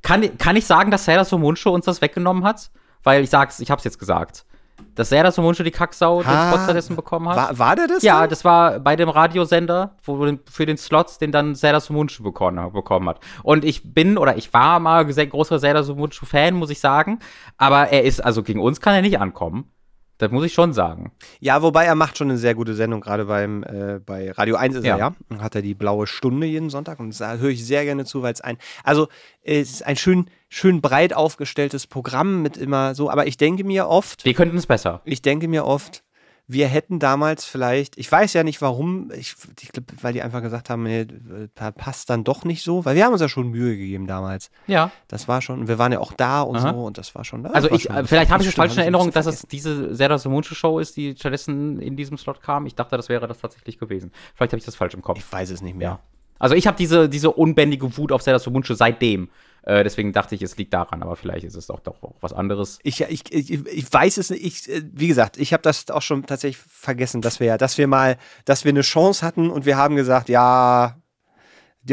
S1: kann, kann ich sagen, dass Sarah Somuncho uns das weggenommen hat? Weil ich sag's, ich hab's jetzt gesagt dass er das Wunsch die Kacksau den Spot stattdessen bekommen hat.
S2: War, war der das?
S1: Ja, dann? das war bei dem Radiosender, wo für den Slots, den dann Zelda Sumunchu bekommen, bekommen hat. Und ich bin oder ich war mal sehr großer Zelda Sumunchu-Fan, muss ich sagen. Aber er ist, also gegen uns kann er nicht ankommen. Das muss ich schon sagen.
S2: Ja, wobei er macht schon eine sehr gute Sendung, gerade beim äh, bei Radio 1 ist ja. er ja. Hat er die blaue Stunde jeden Sonntag und da höre ich sehr gerne zu, weil es ein, also es ist ein schön, schön breit aufgestelltes Programm mit immer so, aber ich denke mir oft.
S1: Wir könnten es besser.
S2: Ich denke mir oft, wir hätten damals vielleicht, ich weiß ja nicht warum, ich, ich glaube, weil die einfach gesagt haben, nee, passt dann doch nicht so, weil wir haben uns ja schon Mühe gegeben damals.
S1: Ja.
S2: Das war schon, wir waren ja auch da und Aha. so und das war schon da.
S1: Also ich,
S2: schon,
S1: vielleicht habe ich falsch in Erinnerung, dass es diese Serda Sumunchu Show ist, die stattdessen in diesem Slot kam. Ich dachte, das wäre das tatsächlich gewesen. Vielleicht habe ich das falsch im Kopf.
S2: Ich weiß es nicht mehr. Ja.
S1: Also ich habe diese, diese unbändige Wut auf Serda Sumunchu seitdem. Äh, deswegen dachte ich, es liegt daran, aber vielleicht ist es doch, doch auch was anderes.
S2: Ich, ich, ich, ich weiß es nicht. Ich, äh, wie gesagt, ich habe das auch schon tatsächlich vergessen, dass wir, dass wir mal, dass wir eine Chance hatten und wir haben gesagt, ja,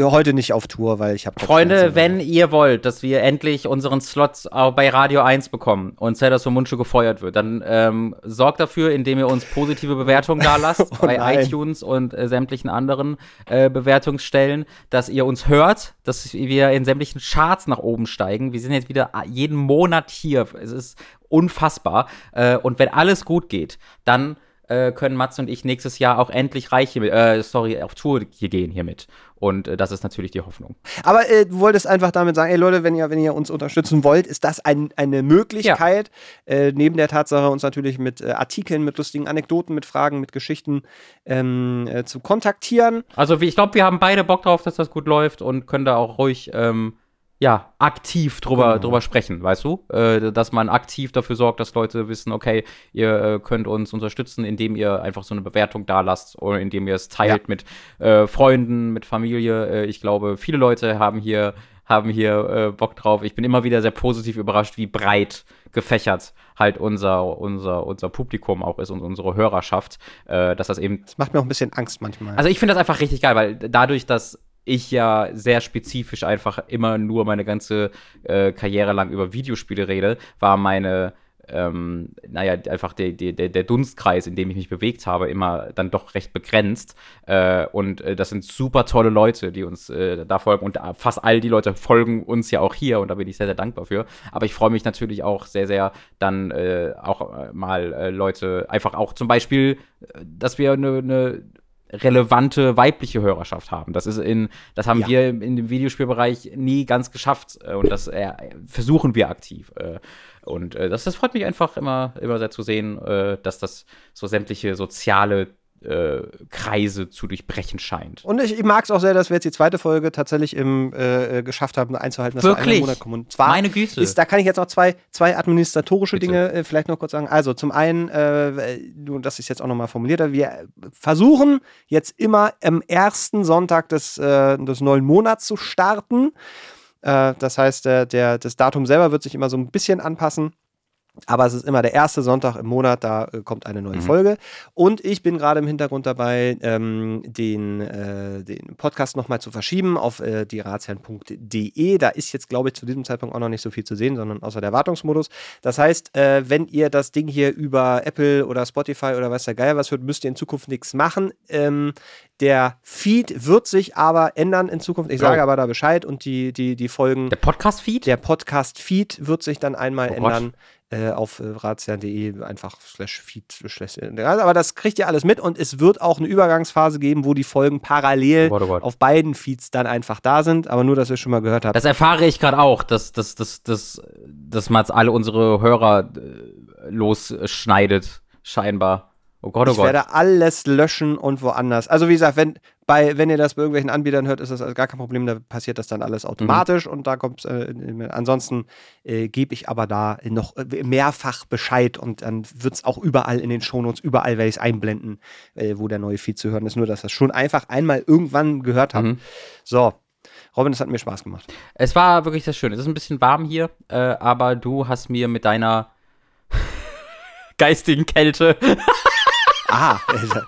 S2: heute nicht auf Tour, weil ich habe
S1: Freunde, wenn ihr wollt, dass wir endlich unseren Slot auch bei Radio 1 bekommen und Zelda Mundschuh gefeuert wird, dann ähm, sorgt dafür, indem ihr uns positive Bewertungen da lasst oh bei iTunes und äh, sämtlichen anderen äh, Bewertungsstellen, dass ihr uns hört, dass wir in sämtlichen Charts nach oben steigen. Wir sind jetzt wieder jeden Monat hier. Es ist unfassbar. Äh, und wenn alles gut geht, dann äh, können Mats und ich nächstes Jahr auch endlich reich hier äh, sorry, auf Tour hier gehen hiermit. Und äh, das ist natürlich die Hoffnung.
S2: Aber äh, du wolltest einfach damit sagen, ey Leute, wenn ihr, wenn ihr uns unterstützen wollt, ist das ein, eine Möglichkeit, ja. äh, neben der Tatsache, uns natürlich mit äh, Artikeln, mit lustigen Anekdoten, mit Fragen, mit Geschichten ähm, äh, zu kontaktieren.
S1: Also ich glaube, wir haben beide Bock drauf, dass das gut läuft und können da auch ruhig ähm, ja, aktiv drüber,
S2: Genau.
S1: drüber sprechen, weißt du? Äh, dass man aktiv dafür sorgt, dass Leute wissen, okay, ihr äh, könnt uns unterstützen, indem ihr einfach so eine Bewertung da lasst oder indem ihr es teilt
S2: Ja.
S1: mit äh, Freunden, mit Familie. Äh, ich glaube, viele Leute haben hier, haben hier äh, Bock drauf. Ich bin immer wieder sehr positiv überrascht, wie breit gefächert halt unser, unser, unser Publikum auch ist und unsere Hörerschaft, äh, dass das eben
S2: Das macht mir auch ein bisschen Angst manchmal.
S1: also ich finde das einfach richtig geil, weil dadurch, dass ich ja sehr spezifisch einfach immer nur meine ganze äh, Karriere lang über Videospiele rede, war meine, ähm, naja, einfach der, der, der Dunstkreis, in dem ich mich bewegt habe, immer dann doch recht begrenzt. Äh, und äh, das sind super tolle Leute, die uns äh, da folgen. Und äh, fast all die Leute folgen uns ja auch hier und da bin ich sehr, sehr dankbar für. Aber ich freue mich natürlich auch sehr, sehr dann äh, auch äh, mal äh, Leute einfach auch zum Beispiel, äh, dass wir eine ne relevante weibliche Hörerschaft haben. Das ist in, das haben
S2: Ja.
S1: wir in dem Videospielbereich nie ganz geschafft äh, und das äh, versuchen wir aktiv. Äh, und äh, das, das freut mich einfach immer, immer sehr zu sehen, dass das so sämtliche soziale äh, Kreise zu durchbrechen scheint.
S2: Und ich, ich mag es auch sehr, dass wir jetzt die zweite Folge tatsächlich im, äh, äh, geschafft haben, einzuhalten, dass wir
S1: Wirklich?
S2: im Monat kommen. Und zwar
S1: Meine Güte.
S2: ist, da kann ich jetzt noch zwei, zwei administratorische
S1: Bitte.
S2: Dinge äh, vielleicht noch kurz sagen. Also zum einen, äh, dass ich es jetzt auch nochmal formuliert habe, wir versuchen jetzt immer am ersten Sonntag des, äh, des neuen Monats zu starten. Äh, das heißt, der, der, das Datum selber wird sich immer so ein bisschen anpassen. Aber es ist immer der erste Sonntag im Monat, da äh, kommt eine neue
S1: Mhm.
S2: Folge. Und ich bin gerade im Hintergrund dabei, ähm, den, äh, den Podcast nochmal zu verschieben auf äh, dieratsherren.de. Da ist jetzt, glaube ich, zu diesem Zeitpunkt auch noch nicht so viel zu sehen, sondern außer der Wartungsmodus. Das heißt, äh, wenn ihr das Ding hier über Apple oder Spotify oder weiß der Geier was hört, müsst ihr in Zukunft nichts machen. Ähm, der Feed wird sich aber ändern in Zukunft. Ich
S1: Oh.
S2: sage aber da Bescheid und die, die, die Folgen.
S1: Der Podcast-Feed?
S2: Der Podcast-Feed wird sich dann einmal
S1: Oh
S2: ändern äh, auf äh, ratsherrn.de, einfach slash Feed. Slash, äh, aber das kriegt ihr alles mit und es wird auch eine Übergangsphase geben, wo die Folgen parallel
S1: Oh Gott, oh Gott.
S2: auf beiden Feeds dann einfach da sind. Aber nur, dass ihr schon mal gehört habt.
S1: Das erfahre ich gerade auch, dass, dass, dass, dass, dass man alle unsere Hörer äh, losschneidet, scheinbar. Oh Gott, oh
S2: ich
S1: Gott.
S2: werde alles löschen und woanders. Also wie gesagt, wenn, bei, wenn ihr das bei irgendwelchen Anbietern hört, ist das also gar kein Problem, da passiert das dann
S1: Mhm.
S2: alles automatisch und da kommt äh, ansonsten äh, gebe ich aber da noch äh, mehrfach Bescheid und dann wird es auch überall in den Shownotes, überall werde ich es einblenden, äh, wo der neue Feed zu hören ist. Nur, dass das schon einfach einmal irgendwann gehört habt.
S1: Mhm.
S2: So, Robin, das hat mir Spaß gemacht.
S1: Es war wirklich sehr schön. Es ist ein bisschen warm hier, äh, aber du hast mir mit deiner geistigen Kälte.
S2: Aha, also,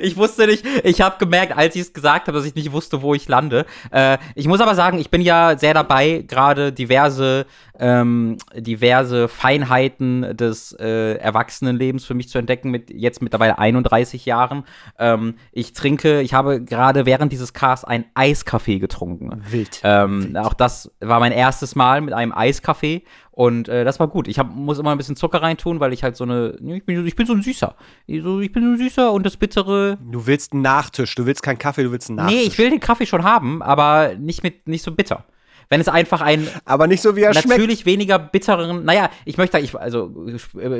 S1: Ich wusste nicht, ich habe gemerkt, als ich es gesagt habe, dass ich nicht wusste, wo ich lande. Äh, ich muss aber sagen, ich bin ja sehr dabei, gerade diverse, ähm, diverse Feinheiten des äh, Erwachsenenlebens für mich zu entdecken, mit jetzt mittlerweile 31 Jahren. Ähm, ich trinke, ich habe gerade während dieses Casts einen Eiskaffee getrunken.
S2: wild.
S1: Ähm, auch das war mein erstes Mal mit einem Eiskaffee und äh, das war gut. Ich hab, muss immer ein bisschen Zucker reintun, weil ich halt so eine, ich bin, ich bin so ein Süßer. Ich, so, ich bin so ein Süßer und das Bittere.
S2: Du willst einen Nachtisch, du willst keinen Kaffee, du willst einen Nachtisch.
S1: Nee, ich will den Kaffee schon haben, aber nicht mit, nicht so bitter. Wenn es einfach ein
S2: aber nicht so, wie er schmeckt.
S1: natürlich weniger bitteren, naja, ich möchte, ich, also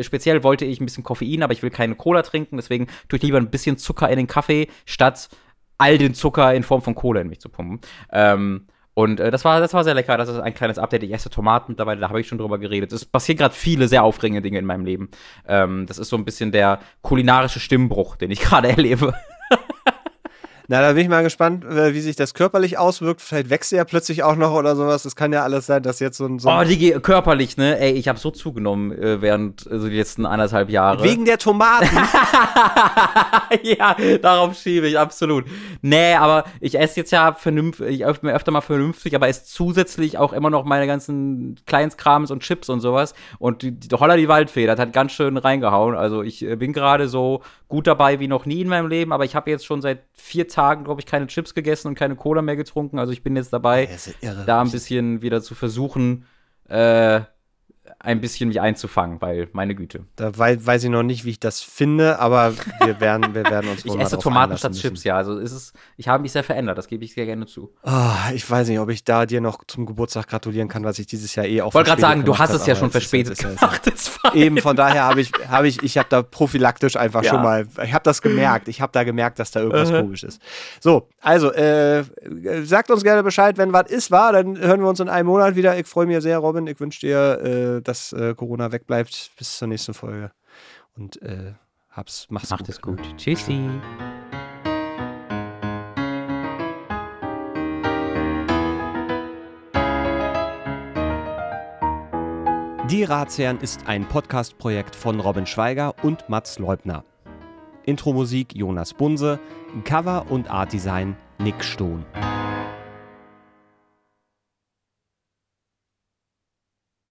S1: speziell wollte ich ein bisschen Koffein, aber ich will keine Cola trinken, deswegen tue ich lieber ein bisschen Zucker in den Kaffee, statt all den Zucker in Form von Cola in mich zu pumpen. Ähm, und äh, das, war, das war sehr lecker. Das ist ein kleines Update. Ich esse Tomaten mittlerweile, da habe ich schon drüber geredet. Es passieren gerade viele sehr aufregende Dinge in meinem Leben. Ähm, das ist so ein bisschen der kulinarische Stimmbruch, den ich gerade erlebe.
S2: Na, da bin ich mal gespannt, äh, wie sich das körperlich auswirkt. Vielleicht wächst du ja plötzlich auch noch oder sowas. Das kann ja alles sein, dass jetzt so ein. So
S1: Oh, die körperlich, ne? Ey, ich habe so zugenommen äh, während äh, so die letzten anderthalb Jahre.
S2: wegen der Tomaten.
S1: ja, darauf schiebe ich, absolut. Nee, aber ich esse jetzt ja vernünftig, ich mir öfter mal vernünftig, aber esse zusätzlich auch immer noch meine ganzen Kleinskrams und Chips und sowas. Und die, die Holla die Waldfee, das hat ganz schön reingehauen. Also ich äh, bin gerade so gut dabei wie noch nie in meinem Leben, aber ich habe jetzt schon seit vier Tagen, glaube ich, keine Chips gegessen und keine Cola mehr getrunken. Also ich bin jetzt dabei,
S2: irre.
S1: da ein bisschen wieder zu versuchen, äh, ein bisschen mich einzufangen, weil meine Güte.
S2: Da weiß, weiß ich noch nicht, wie ich das finde, aber wir werden, wir werden uns
S1: Ich esse Tomaten statt Chips, ja. Also ist es, ich habe mich sehr verändert, das gebe ich sehr gerne zu.
S2: Oh, ich weiß nicht, ob ich da dir noch zum Geburtstag gratulieren kann, was ich dieses Jahr eh auch
S1: Ich wollte gerade sagen, du hast es ja schon verspätet gemacht.
S2: Eben, von daher habe ich, habe ich, ich habe da prophylaktisch einfach ja. schon mal, ich habe das gemerkt, ich habe da gemerkt, dass da irgendwas uh -huh. komisch ist. So, also, äh, sagt uns gerne Bescheid, wenn was ist, war, dann hören wir uns in einem Monat wieder. Ich freue mich sehr, Robin, ich wünsche dir, äh, dass äh, Corona wegbleibt bis zur nächsten Folge. Und äh, hab's, mach's
S1: Macht
S2: gut.
S1: es gut. Tschüssi.
S2: Die Ratsherren ist ein Podcast-Projekt von Robin Schweiger und Mats Leubner. Intro-Musik Jonas Bunse, Cover und Artdesign Nick Stohn.